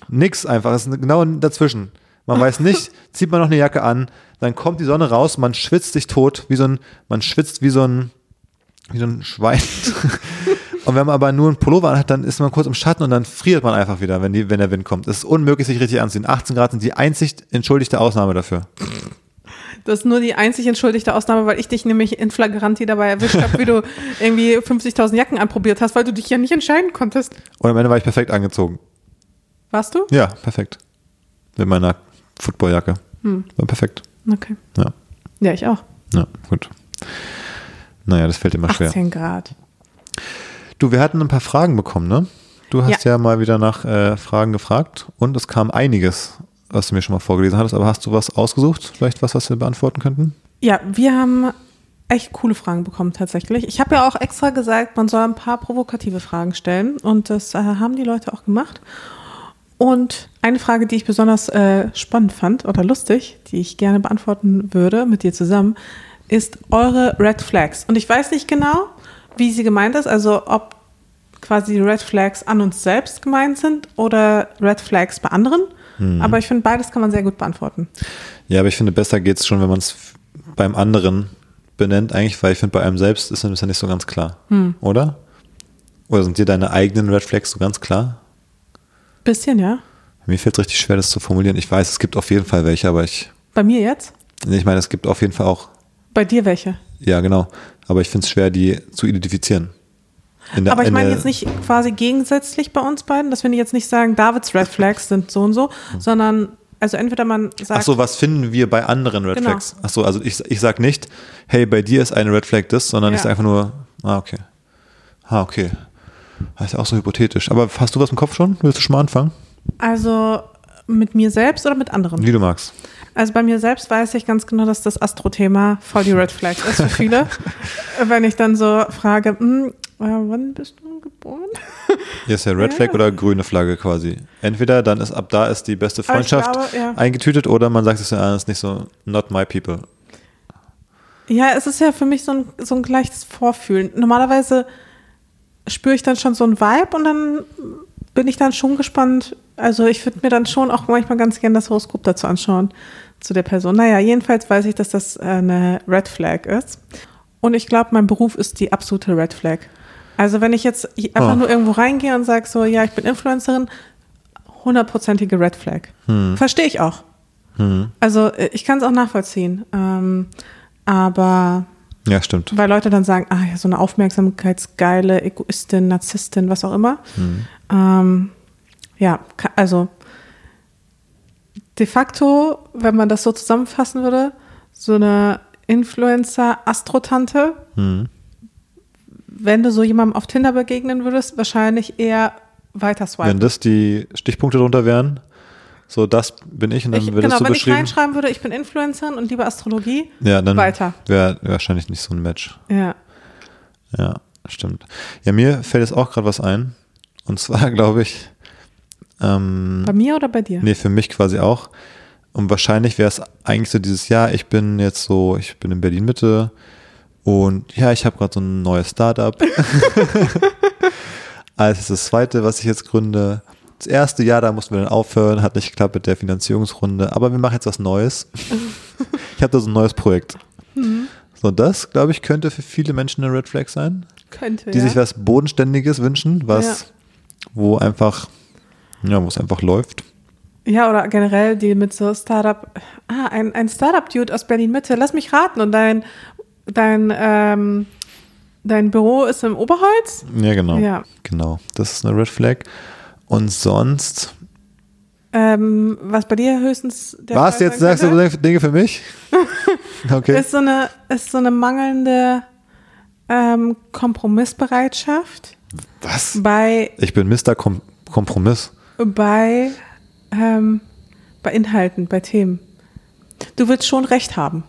nix einfach, es ist genau dazwischen. Man weiß nicht, [laughs] zieht man noch eine Jacke an, dann kommt die Sonne raus, man schwitzt sich tot, wie so ein, man schwitzt wie so ein, wie so ein Schwein. [laughs] Und wenn man aber nur einen Pullover anhat, dann ist man kurz im Schatten und dann friert man einfach wieder, wenn, die, wenn der Wind kommt. Es ist unmöglich, sich richtig anzuziehen. 18 Grad sind die einzig entschuldigte Ausnahme dafür. Das ist nur die einzig entschuldigte Ausnahme, weil ich dich nämlich in Flagranti dabei erwischt habe, wie du [laughs] irgendwie 50.000 Jacken anprobiert hast, weil du dich ja nicht entscheiden konntest. Und am Ende war ich perfekt angezogen. Warst du? Ja, perfekt. Mit meiner Footballjacke. War perfekt. Okay. Ja, Ja, ich auch. ja, gut. Naja, das fällt immer schwer. 18 Grad. Du, wir hatten ein paar Fragen bekommen, ne? Du hast ja, mal wieder nach äh, Fragen gefragt und es kam einiges, was du mir schon mal vorgelesen hattest, aber hast du was ausgesucht? Vielleicht was, was wir beantworten könnten? Ja, wir haben echt coole Fragen bekommen tatsächlich. Ich habe ja auch extra gesagt, man soll ein paar provokative Fragen stellen und das äh, haben die Leute auch gemacht. Und eine Frage, die ich besonders äh, spannend fand oder lustig, die ich gerne beantworten würde mit dir zusammen, ist eure Red Flags. Und ich weiß nicht genau, wie sie gemeint ist, also ob quasi Red Flags an uns selbst gemeint sind oder Red Flags bei anderen. Aber ich finde, beides kann man sehr gut beantworten. Ja, aber ich finde, besser geht es schon, wenn man es beim anderen benennt, eigentlich, weil ich finde, bei einem selbst ist es ja nicht so ganz klar. Oder? Oder sind dir deine eigenen Red Flags so ganz klar? Bisschen, ja. Mir fällt es richtig schwer, das zu formulieren. Ich weiß, es gibt auf jeden Fall welche, aber ich, Bei mir jetzt? ich meine, es gibt auf jeden Fall auch, Bei dir welche? Ja, genau. Aber ich finde es schwer, die zu identifizieren. Der- Aber ich in meine jetzt nicht quasi gegensätzlich bei uns beiden, dass wir jetzt nicht sagen, Davids Red Flags sind so und so, [laughs] sondern also entweder man sagt, Ach so, was finden wir bei anderen Red Genau. Flags? Ach so, also ich, ich sag nicht, hey, bei dir ist eine Red Flag das, sondern ich Ja. sage einfach nur, ah, okay. Ah, okay. Das ist ja auch so hypothetisch. Aber hast du was im Kopf schon? Willst du schon mal anfangen? also mit mir selbst oder mit anderen? Wie du magst. Also bei mir selbst weiß ich ganz genau, dass das Astro-Thema voll die Red Flag ist für viele. [laughs] Wenn ich dann so frage, hm, wann bist du geboren? Hier ist ja Red Ja. Flag oder grüne Flagge quasi. Entweder dann ist ab da ist die beste Freundschaft glaube, ja. eingetütet oder man sagt es ja, ist nicht so, not my people. Ja, es ist ja für mich so ein, so ein gleiches Vorfühlen. Normalerweise spüre ich dann schon so ein Vibe und dann bin ich dann schon gespannt. Also ich würde mir dann schon auch manchmal ganz gerne das Horoskop dazu anschauen, zu der Person. Naja, jedenfalls weiß ich, dass das äh, eine Red Flag ist. Und ich glaube, mein Beruf ist die absolute Red Flag. Also wenn ich jetzt einfach Oh. nur irgendwo reingehe und sage so, ja, ich bin Influencerin, hundertprozentige Red Flag. Verstehe ich auch. Also äh, ich kann es auch nachvollziehen. Ähm, aber Ja, stimmt. weil Leute dann sagen, ah ja, so eine aufmerksamkeitsgeile Egoistin, Narzisstin, was auch immer. Ähm, ja, also de facto, wenn man das so zusammenfassen würde, so eine Influencer-Astrotante, Hm. Wenn du so jemandem auf Tinder begegnen würdest, wahrscheinlich eher weiter Wenn swipen. das die Stichpunkte drunter wären, so das bin ich und dann Ich, wird genau, so wenn ich reinschreiben würde, ich bin Influencerin und liebe Astrologie, Ja, dann weiter. wäre wahrscheinlich nicht so ein Match. Ja. Ja, stimmt. Ja, mir fällt jetzt auch gerade was ein. Und zwar [laughs] glaube ich, ähm, Bei mir oder bei dir? nee, für mich quasi auch. Und wahrscheinlich wäre es eigentlich so dieses Jahr, ich bin jetzt so, ich bin in Berlin Mitte und ja, ich habe gerade so ein neues Startup. [laughs] Als das zweite, was ich jetzt gründe. Das erste Jahr, da mussten wir dann aufhören, hat nicht geklappt mit der Finanzierungsrunde, aber wir machen jetzt was Neues. [laughs] ich habe da so ein neues Projekt. Mhm. So, das, glaube ich, könnte für viele Menschen eine Red Flag sein Könnte, die ja. sich was Bodenständiges wünschen, was, Ja. wo einfach, ja, wo es einfach läuft. Ja, oder generell die mit so Startup, ah, ein, ein Startup-Dude aus Berlin-Mitte, lass mich raten. Und dein, dein, ähm, dein Büro ist im Oberholz? Ja, genau. Ja. Genau. Das ist eine Red Flag. Und sonst, Ähm, was bei dir höchstens der was, Fall jetzt sagst du Dinge für mich? [laughs] Okay. Ist so eine, ist so eine mangelnde ähm, Kompromissbereitschaft Was? bei, Ich bin Mr. Kom Kompromiss. bei, ähm, bei Inhalten, bei Themen. Du willst schon recht haben.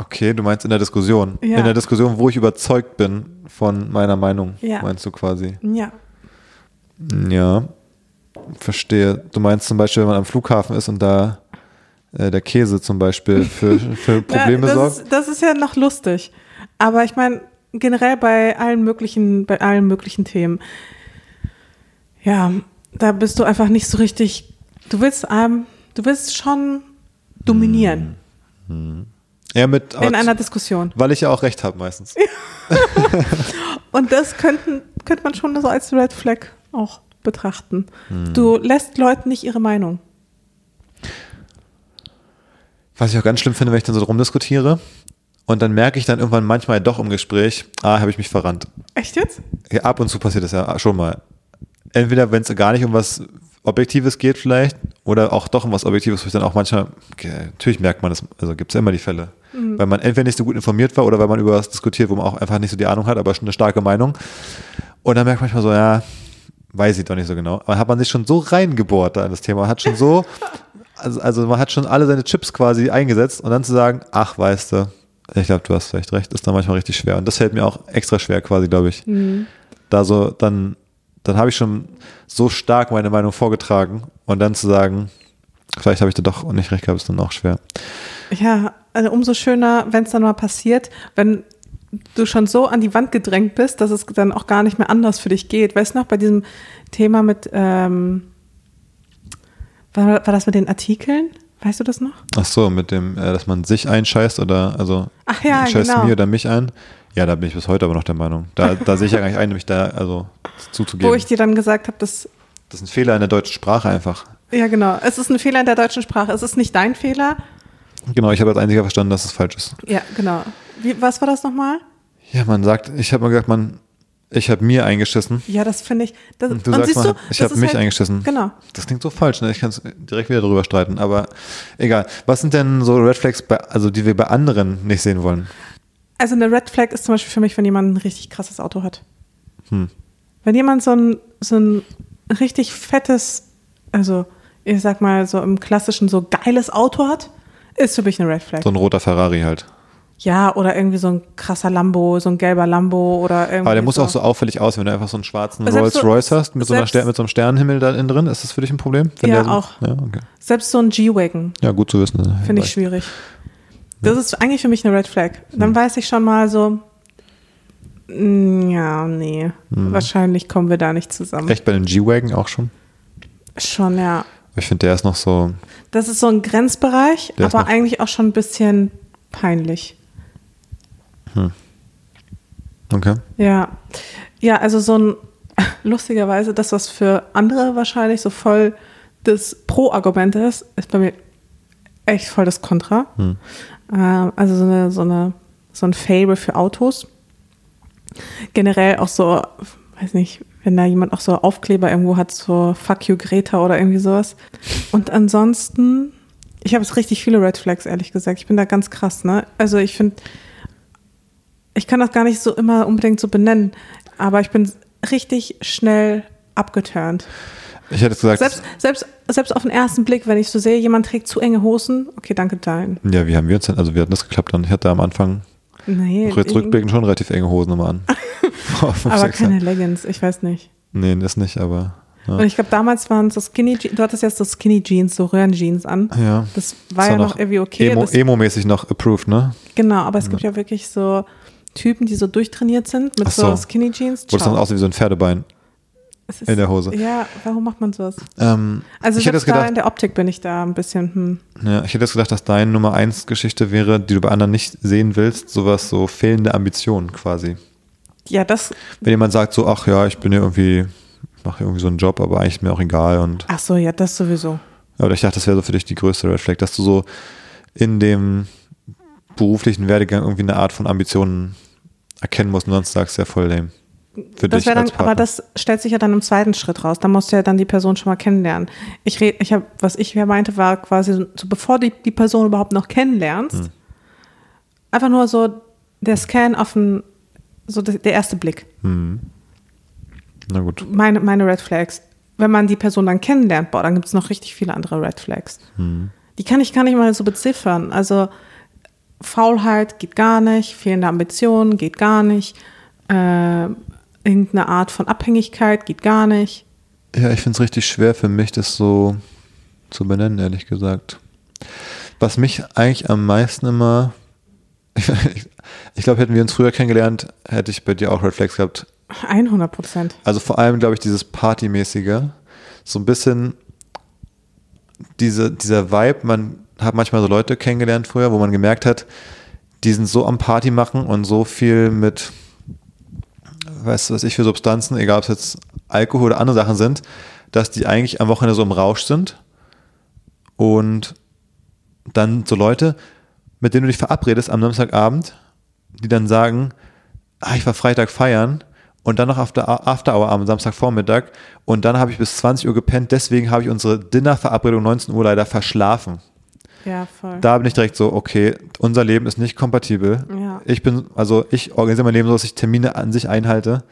Okay, du meinst in der Diskussion. Ja. In der Diskussion, wo ich überzeugt bin von meiner Meinung, Ja. meinst du quasi. Ja. Ja, verstehe. Du meinst zum Beispiel, wenn man am Flughafen ist und da äh, der Käse zum Beispiel für, [laughs] für Probleme ja, sorgt. das, ist, das ist ja noch lustig. Aber ich meine, generell bei allen möglichen, bei allen möglichen Themen, ja, da bist du einfach nicht so richtig. Du willst, ähm, du willst schon dominieren Ja, mit, in einer Diskussion. weil ich ja auch recht habe meistens. [laughs] Und das könnten, könnte man schon so als Red Flag auch betrachten. Hm. Du lässt Leuten nicht ihre Meinung. Was ich auch ganz schlimm finde, wenn ich dann so drum diskutiere und dann merke ich dann irgendwann manchmal doch im Gespräch, ah, habe ich mich verrannt. Echt jetzt? Ja, ab und zu passiert das ja schon mal. Entweder, wenn es gar nicht um was Objektives geht vielleicht oder auch doch um was Objektives, wo ich dann auch manchmal, okay, natürlich merkt man das, also gibt es ja immer die Fälle. Weil man entweder nicht so gut informiert war oder weil man über was diskutiert, wo man auch einfach nicht so die Ahnung hat, aber schon eine starke Meinung. Und dann merkt man manchmal so, ja, weiß ich doch nicht so genau. Aber hat man sich schon so reingebohrt da in das Thema, hat schon so, [laughs] also, also man hat schon alle seine Chips quasi eingesetzt und dann zu sagen, ach, weißt du, ich glaube, du hast vielleicht recht, ist dann manchmal richtig schwer. Und das fällt mir auch extra schwer quasi, glaube ich. Da so, dann, dann habe ich schon so stark meine Meinung vorgetragen und dann zu sagen, vielleicht habe ich da doch nicht recht gehabt, ist dann auch schwer. Ja, also umso schöner, wenn es dann mal passiert, wenn du schon so an die Wand gedrängt bist, dass es dann auch gar nicht mehr anders für dich geht. Weißt du noch, bei diesem Thema mit, ähm, war, war das mit den Artikeln? Weißt du das noch? Ach so, mit dem, äh, dass man sich einscheißt oder, also, Ach ja, scheißt genau. mir oder mich ein. Ja, da bin ich bis heute aber noch der Meinung. Da, da sehe ich ja gar nicht ein, mich da, also, zuzugeben. Wo ich dir dann gesagt habe, dass, das ist ein Fehler in der deutschen Sprache einfach. ja genau, es ist ein Fehler in der deutschen Sprache. Es ist nicht dein Fehler. Genau, ich habe als einziger verstanden, dass es falsch ist. Ja, genau. Wie, was war das nochmal? Ja, man sagt, ich habe mal gesagt, man, ich habe mir eingeschissen. Ja, das finde ich. Das, Und du sagst mal, ich das habe mich halt- eingeschissen. Genau. Das klingt so falsch, ne? Ich kann es direkt wieder darüber streiten, aber egal. Was sind denn so Red Flags, bei, also die wir bei anderen nicht sehen wollen? Also eine Red Flag ist zum Beispiel für mich, wenn jemand ein richtig krasses Auto hat. Hm. Wenn jemand so ein, so ein richtig fettes, also ich sag mal so im klassischen so geiles Auto hat, ist für mich eine Red Flag. So ein roter Ferrari halt. Ja, oder irgendwie so ein krasser Lambo, so ein gelber Lambo oder irgendwie. Aber der muss auch so auffällig aussehen, wenn du einfach so einen schwarzen Rolls so- Royce hast, mit so, einer Stern, mit so einem Sternenhimmel da innen drin. Ist das für dich ein Problem? Wenn Ja, so, auch. Ja, okay. Selbst so ein G-Wagon ja, gut zu wissen. finde ich schwierig. Das ist eigentlich für mich eine Red Flag. Dann weiß ich schon mal so, mm, ja, nee, wahrscheinlich kommen wir da nicht zusammen. Echt bei den G-Wagon auch schon? Schon, ja. Ich finde, der ist noch so. Das ist so ein Grenzbereich, aber eigentlich auch schon ein bisschen peinlich. Okay. Ja. Ja, also so ein, [laughs] lustigerweise, das, was für andere wahrscheinlich so voll das Pro-Argument ist, ist bei mir echt voll das Kontra. Hm. Ähm, also so eine, so eine, so ein Fable für Autos. Generell auch so, weiß nicht, wenn da jemand auch so Aufkleber irgendwo hat, so Fuck you Greta oder irgendwie sowas. Und ansonsten, ich habe jetzt richtig viele Red Flags, ehrlich gesagt. Ich bin da ganz krass, ne? Also ich finde, ich kann das gar nicht so immer unbedingt so benennen, aber ich bin richtig schnell abgeturnt. Ich hätte gesagt, Selbst, selbst, selbst auf den ersten Blick, wenn ich so sehe, jemand trägt zu enge Hosen, okay, danke, dein. ja, wie haben wir uns denn? Also, wir hatten das geklappt dann. Ich hatte am Anfang Nee, jetzt rückblickend schon relativ enge Hosen immer an. [laughs] [laughs] Aber keine. Leggings, ich weiß nicht. Nee, das nicht, aber. Ja. Und ich glaube, damals waren es so Skinny Jeans, du hattest jetzt so Skinny Jeans, so Röhrenjeans an. ja. Das war Ist ja noch irgendwie okay. Emo- das, Emo-mäßig noch approved, ne? genau, aber es gibt ja wirklich so Typen, die so durchtrainiert sind mit Ach so. so Skinny Jeans. Wo das dann aussieht wie so ein Pferdebein Es ist- in der Hose. Ja, warum macht man sowas? Ähm, Also ich hätte selbst jetzt da gedacht, in der Optik bin ich da ein bisschen, hm. ja, ich hätte jetzt gedacht, dass deine Nummer 1 Geschichte wäre, die du bei anderen nicht sehen willst, sowas so fehlende Ambitionen quasi. Ja, das, Wenn jemand sagt so, ach ja, ich bin ja irgendwie, mache irgendwie so einen Job, aber eigentlich ist mir auch egal und ach so, ja, das sowieso. aber ich dachte, das wäre so für dich die größte Red Flag, dass du so in dem beruflichen Werdegang irgendwie eine Art von Ambitionen erkennen musst und sonst sagst du ja voll lame. Für Das dich dann, aber das stellt sich ja dann im zweiten Schritt raus. Da musst du ja dann die Person schon mal kennenlernen. Ich rede, ich habe, was ich mir meinte, war quasi so, bevor du die Person überhaupt noch kennenlernst, Hm. einfach nur so der Scan auf den, so der der erste Blick. Hm. Na gut. Meine, meine Red Flags. Wenn man die Person dann kennenlernt, boah, dann gibt es noch richtig viele andere Red Flags. Hm. Die kann ich gar nicht mal so beziffern. Also Faulheit geht gar nicht, fehlende Ambitionen geht gar nicht, äh, irgendeine Art von Abhängigkeit geht gar nicht. Ja, ich finde es richtig schwer für mich, das so zu benennen, ehrlich gesagt. Was mich eigentlich am meisten immer, [laughs] ich, glaube, hätten wir uns früher kennengelernt, hätte ich bei dir auch Red Flags gehabt. 100 Prozent. Also vor allem, glaube ich, dieses Partymäßige. So ein bisschen diese, dieser Vibe, man hat manchmal so Leute kennengelernt früher, wo man gemerkt hat, die sind so am Party machen und so viel mit, weißt du, was ich für Substanzen, egal ob es jetzt Alkohol oder andere Sachen sind, dass die eigentlich am Wochenende so im Rausch sind und dann so Leute, mit denen du dich verabredest am Samstagabend, die dann sagen, ah, ich war Freitag feiern und dann noch After, After Hour am Samstagvormittag und dann habe ich bis 20 Uhr gepennt, deswegen habe ich unsere Dinnerverabredung 19 Uhr leider verschlafen. Ja, voll. Da bin ich direkt so, okay, unser Leben ist nicht kompatibel. Ja. Ich bin, also ich organisiere mein Leben so, dass ich Termine an sich einhalte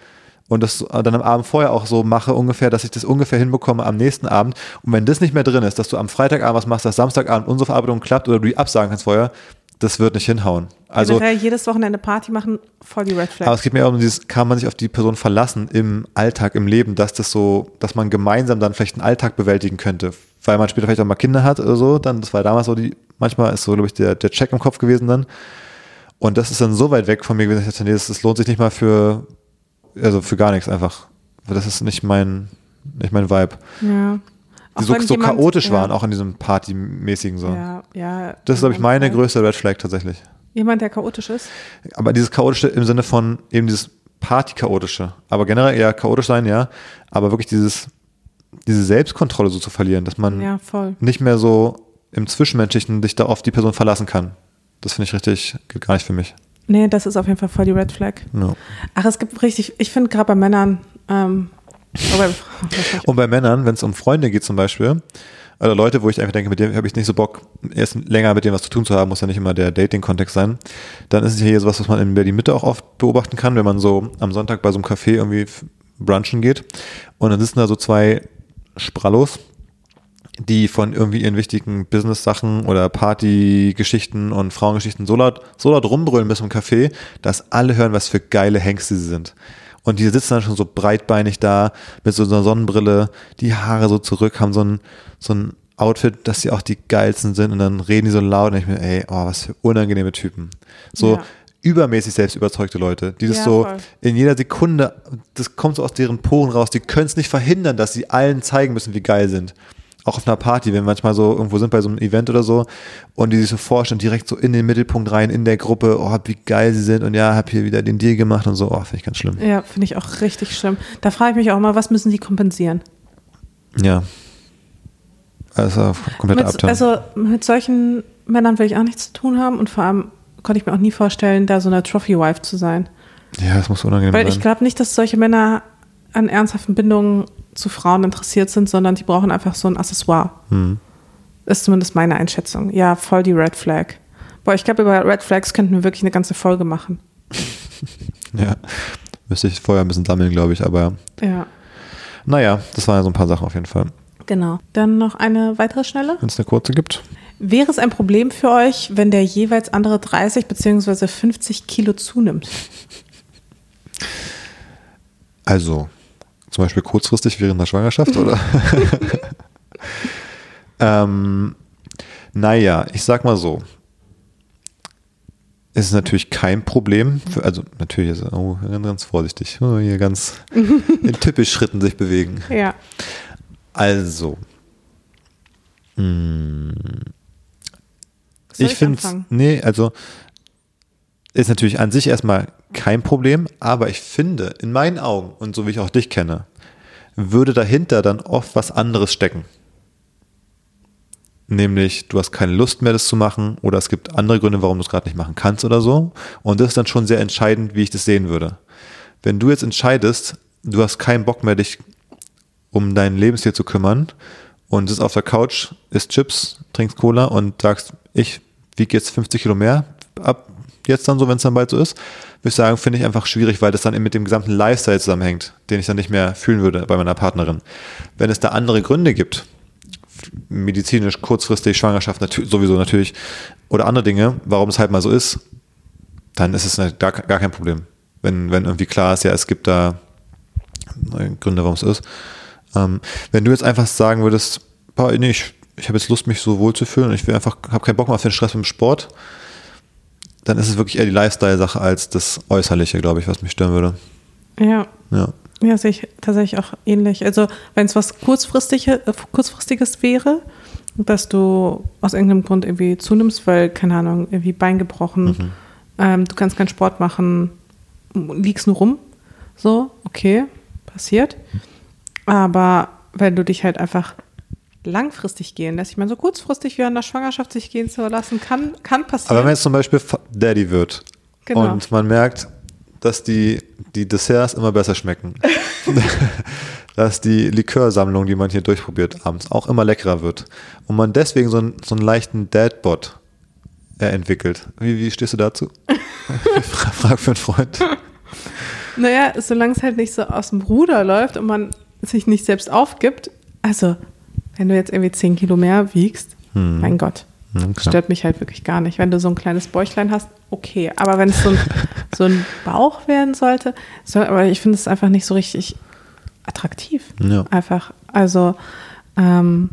und das dann am Abend vorher auch so mache ungefähr, dass ich das ungefähr hinbekomme am nächsten Abend. Und wenn das nicht mehr drin ist, dass du am Freitagabend was machst, dass Samstagabend unsere Verabredung klappt oder du die absagen kannst vorher, das wird nicht hinhauen. Also, Generell jedes Wochenende Party machen, voll die Red aber Flags. es geht mir auch um dieses, kann man sich auf die Person verlassen im Alltag, im Leben, dass das so, dass man gemeinsam dann vielleicht einen Alltag bewältigen könnte, weil man später vielleicht auch mal Kinder hat oder so, dann, das war damals so die, manchmal ist so, glaube ich, der, der Check im Kopf gewesen dann. Und das ist dann so weit weg von mir gewesen, dass ich dachte, nee, das, das lohnt sich nicht mal für, also für gar nichts einfach. Das ist nicht mein, nicht mein Vibe. Ja. Die so, so jemand- chaotisch ja, waren, auch in diesem Partymäßigen so. Ja, ja. Das ist, glaube ich, meine größte Red Flag tatsächlich. Jemand, der chaotisch ist? Aber dieses chaotische im Sinne von eben dieses Party-chaotische. Aber generell eher chaotisch sein, ja. Aber wirklich dieses, diese Selbstkontrolle so zu verlieren, dass man Ja, voll. nicht mehr so im Zwischenmenschlichen dich da auf die Person verlassen kann. Das finde ich richtig, geht gar nicht für mich. Nee, das ist auf jeden Fall voll die Red Flag. Ja. Ach, es gibt richtig, ich finde gerade bei Männern, ähm, [laughs] Und bei Männern, wenn es um Freunde geht zum Beispiel, oder Leute, wo ich einfach denke, mit dem habe ich nicht so Bock, erst länger mit dem was zu tun zu haben, muss ja nicht immer der Dating-Kontext sein. Dann ist es hier sowas, was man in Berlin-Mitte auch oft beobachten kann, wenn man so am Sonntag bei so einem Café irgendwie brunchen geht. Und dann sitzen da so zwei Sprallos, die von irgendwie ihren wichtigen Business-Sachen oder Party-Geschichten und Frauengeschichten so laut, so laut rumbrüllen bis zum Café, dass alle hören, was für geile Hengste sie sind. Und die sitzen dann schon so breitbeinig da mit so einer Sonnenbrille, die Haare so zurück, haben so ein, so ein Outfit, dass sie auch die geilsten sind und dann reden die so laut und ich mir, ey, oh, was für unangenehme Typen. So Ja. übermäßig selbst überzeugte Leute, die das Ja, so voll. in jeder Sekunde, das kommt so aus deren Poren raus, die können es nicht verhindern, dass sie allen zeigen müssen, wie geil sind. Auch auf einer Party, wenn wir manchmal so irgendwo sind bei so einem Event oder so und die sich so vorstellen, direkt so in den Mittelpunkt rein, in der Gruppe, oh, wie geil sie sind und ja, hab hier wieder den Deal gemacht und so, oh, finde ich ganz schlimm. Ja, finde ich auch richtig schlimm. Da frage ich mich auch mal, was müssen die kompensieren? Ja. Also komplett Mit, also mit solchen Männern will ich auch nichts zu tun haben und vor allem konnte ich mir auch nie vorstellen, da so eine Trophy-Wife zu sein. ja, das muss unangenehm Weil ich sein. glaube nicht, dass solche Männer an ernsthaften Bindungen zu Frauen interessiert sind, sondern die brauchen einfach so ein Accessoire. Hm. Ist zumindest meine Einschätzung. Ja, voll die Red Flag. Boah, ich glaube, über Red Flags könnten wir wirklich eine ganze Folge machen. [laughs] Ja. Müsste ich vorher ein bisschen sammeln, glaube ich, aber Ja, naja, das waren ja so ein paar Sachen auf jeden Fall. genau. Dann noch eine weitere schnelle. Wenn es eine kurze gibt. Wäre es ein Problem für euch, wenn der jeweils andere 30 bzw. 50 Kilo zunimmt? Also, zum Beispiel kurzfristig während der Schwangerschaft, oder? [laughs] ähm, naja, ich sag mal so. Es ist natürlich kein Problem, für, also natürlich, ist, oh, ganz, vorsichtig, oh, hier ganz in [laughs] Tippelschritten sich bewegen. Ja. Also, mh, Soll ich finde, anfangen? nee, also ist natürlich an sich erstmal kein Problem, aber ich finde, in meinen Augen und so wie ich auch dich kenne, würde dahinter dann oft was anderes stecken. Nämlich, du hast keine Lust mehr, das zu machen oder es gibt andere Gründe, warum du es gerade nicht machen kannst oder so. Und das ist dann schon sehr entscheidend, wie ich das sehen würde. Wenn du jetzt entscheidest, du hast keinen Bock mehr, dich um dein Lebensstil zu kümmern und sitzt auf der Couch, isst Chips, trinkst Cola und sagst, ich wiege jetzt 50 Kilo mehr ab jetzt dann so, wenn es dann bald so ist, würde ich sagen, finde ich einfach schwierig, weil das dann eben mit dem gesamten Lifestyle zusammenhängt, den ich dann nicht mehr fühlen würde bei meiner Partnerin. Wenn es da andere Gründe gibt, medizinisch, kurzfristig, Schwangerschaft natür sowieso natürlich, oder andere Dinge, warum es halt mal so ist, dann ist es eine, gar, gar kein Problem. Wenn, wenn irgendwie klar ist, ja, es gibt da Gründe, warum es ist. Ähm, wenn du jetzt einfach sagen würdest, nee, ich, ich habe jetzt Lust, mich so wohl zu fühlen und ich will einfach, habe keinen Bock mehr auf den Stress mit dem Sport, dann ist es wirklich eher die Lifestyle-Sache als das Äußerliche, glaube ich, was mich stören würde. Ja. Ja. Ja, sehe ich tatsächlich auch ähnlich. Also, wenn es was kurzfristige, äh, kurzfristiges wäre, dass du aus irgendeinem Grund irgendwie zunimmst, weil, keine Ahnung, irgendwie Bein gebrochen, ähm, du kannst keinen Sport machen, liegst nur rum, so, okay, passiert. Aber wenn du dich halt einfach langfristig gehen lässt, ich meine, so kurzfristig während der Schwangerschaft sich gehen zu lassen, kann, kann passieren. Aber wenn jetzt zum Beispiel Daddy wird Genau. und man merkt, dass die, die Desserts immer besser schmecken, [laughs] dass die Likörsammlung, die man hier durchprobiert abends, auch immer leckerer wird und man deswegen so einen, so einen leichten Dadbot äh, entwickelt. Wie, wie stehst du dazu? [laughs] Fra- Frag für einen Freund. [laughs] Naja, solange es halt nicht so aus dem Ruder läuft und man sich nicht selbst aufgibt. Also, wenn du jetzt irgendwie 10 Kilo mehr wiegst, mein Gott, Hm, klar. stört mich halt wirklich gar nicht. Wenn du so ein kleines Bäuchlein hast, okay. Aber wenn es so ein, [laughs] so ein Bauch werden sollte, soll, aber ich finde es einfach nicht so richtig attraktiv. Ja. Einfach. Also, ähm,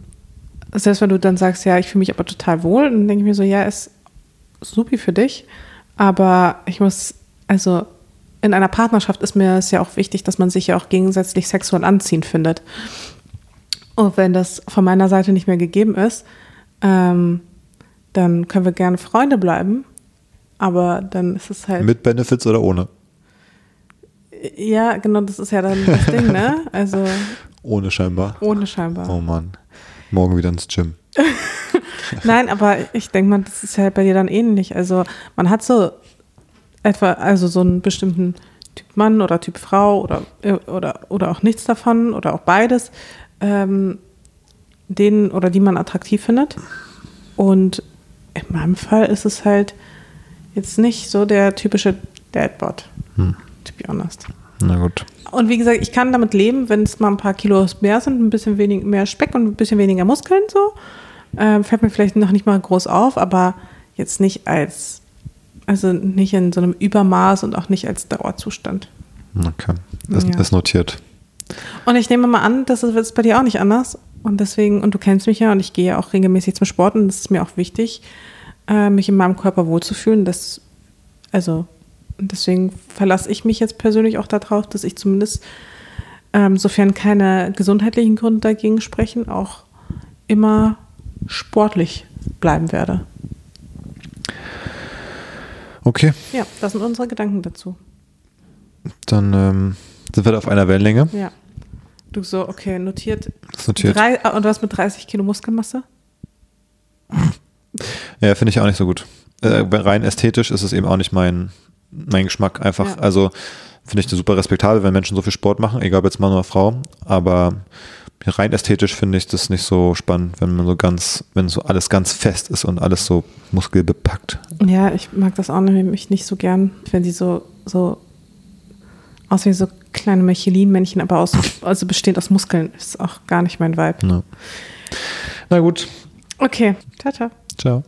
selbst wenn du dann sagst, ja, ich fühle mich aber total wohl, dann denke ich mir so, ja, ist supi für dich. Aber ich muss, also in einer Partnerschaft ist mir es ja auch wichtig, dass man sich ja auch gegensätzlich sexuell anziehend findet. Und wenn das von meiner Seite nicht mehr gegeben ist, ähm, dann können wir gerne Freunde bleiben. Aber dann ist es halt. Mit Benefits oder ohne? ja, genau, das ist ja dann das [laughs] Ding, ne? Also Ohne scheinbar. ohne scheinbar. Oh Mann. Morgen wieder ins Gym. [laughs] Nein, aber ich denke mal, das ist ja bei dir dann ähnlich. Also man hat so etwa, also so einen bestimmten Typ Mann oder Typ Frau oder, oder, oder auch nichts davon oder auch beides, ähm, den oder die man attraktiv findet. Und in meinem Fall ist es halt jetzt nicht so der typische Dadbot, hm. to be honest. Na gut. Und wie gesagt, ich kann damit leben, wenn es mal ein paar Kilos mehr sind, ein bisschen wenig, mehr Speck und ein bisschen weniger Muskeln so. Ähm, fällt mir vielleicht noch nicht mal groß auf, aber jetzt nicht als, also nicht in so einem Übermaß und auch nicht als Dauerzustand. Okay, das ja. ist notiert. Und ich nehme mal an, das ist bei dir auch nicht anders. Und deswegen, und du kennst mich ja und ich gehe ja auch regelmäßig zum Sport und das ist mir auch wichtig, äh, mich in meinem Körper wohlzufühlen. Das, also, deswegen verlasse ich mich jetzt persönlich auch darauf, dass ich zumindest, ähm, sofern keine gesundheitlichen Gründe dagegen sprechen, auch immer sportlich bleiben werde. Okay. Ja, das sind unsere Gedanken dazu. Dann ähm, sind wir da auf einer Wellenlänge. Ja. Du so, okay, notiert. Das notiert. Drei, und was mit 30 Kilo Muskelmasse? [laughs] Ja, finde ich auch nicht so gut. Äh, rein ästhetisch ist es eben auch nicht mein, mein Geschmack. Einfach, ja. also finde ich das super respektabel, wenn Menschen so viel Sport machen, egal ob jetzt Mann oder Frau. Aber rein ästhetisch finde ich das nicht so spannend, wenn man so ganz, wenn so alles ganz fest ist und alles so muskelbepackt. Ja, ich mag das auch nämlich nicht so gern, wenn die so, so aussehen wie so kleine Michelin-Männchen, aber aus, also bestehend aus Muskeln. Ist auch gar nicht mein Vibe. No. Na gut. Okay, ciao, ciao. Ciao.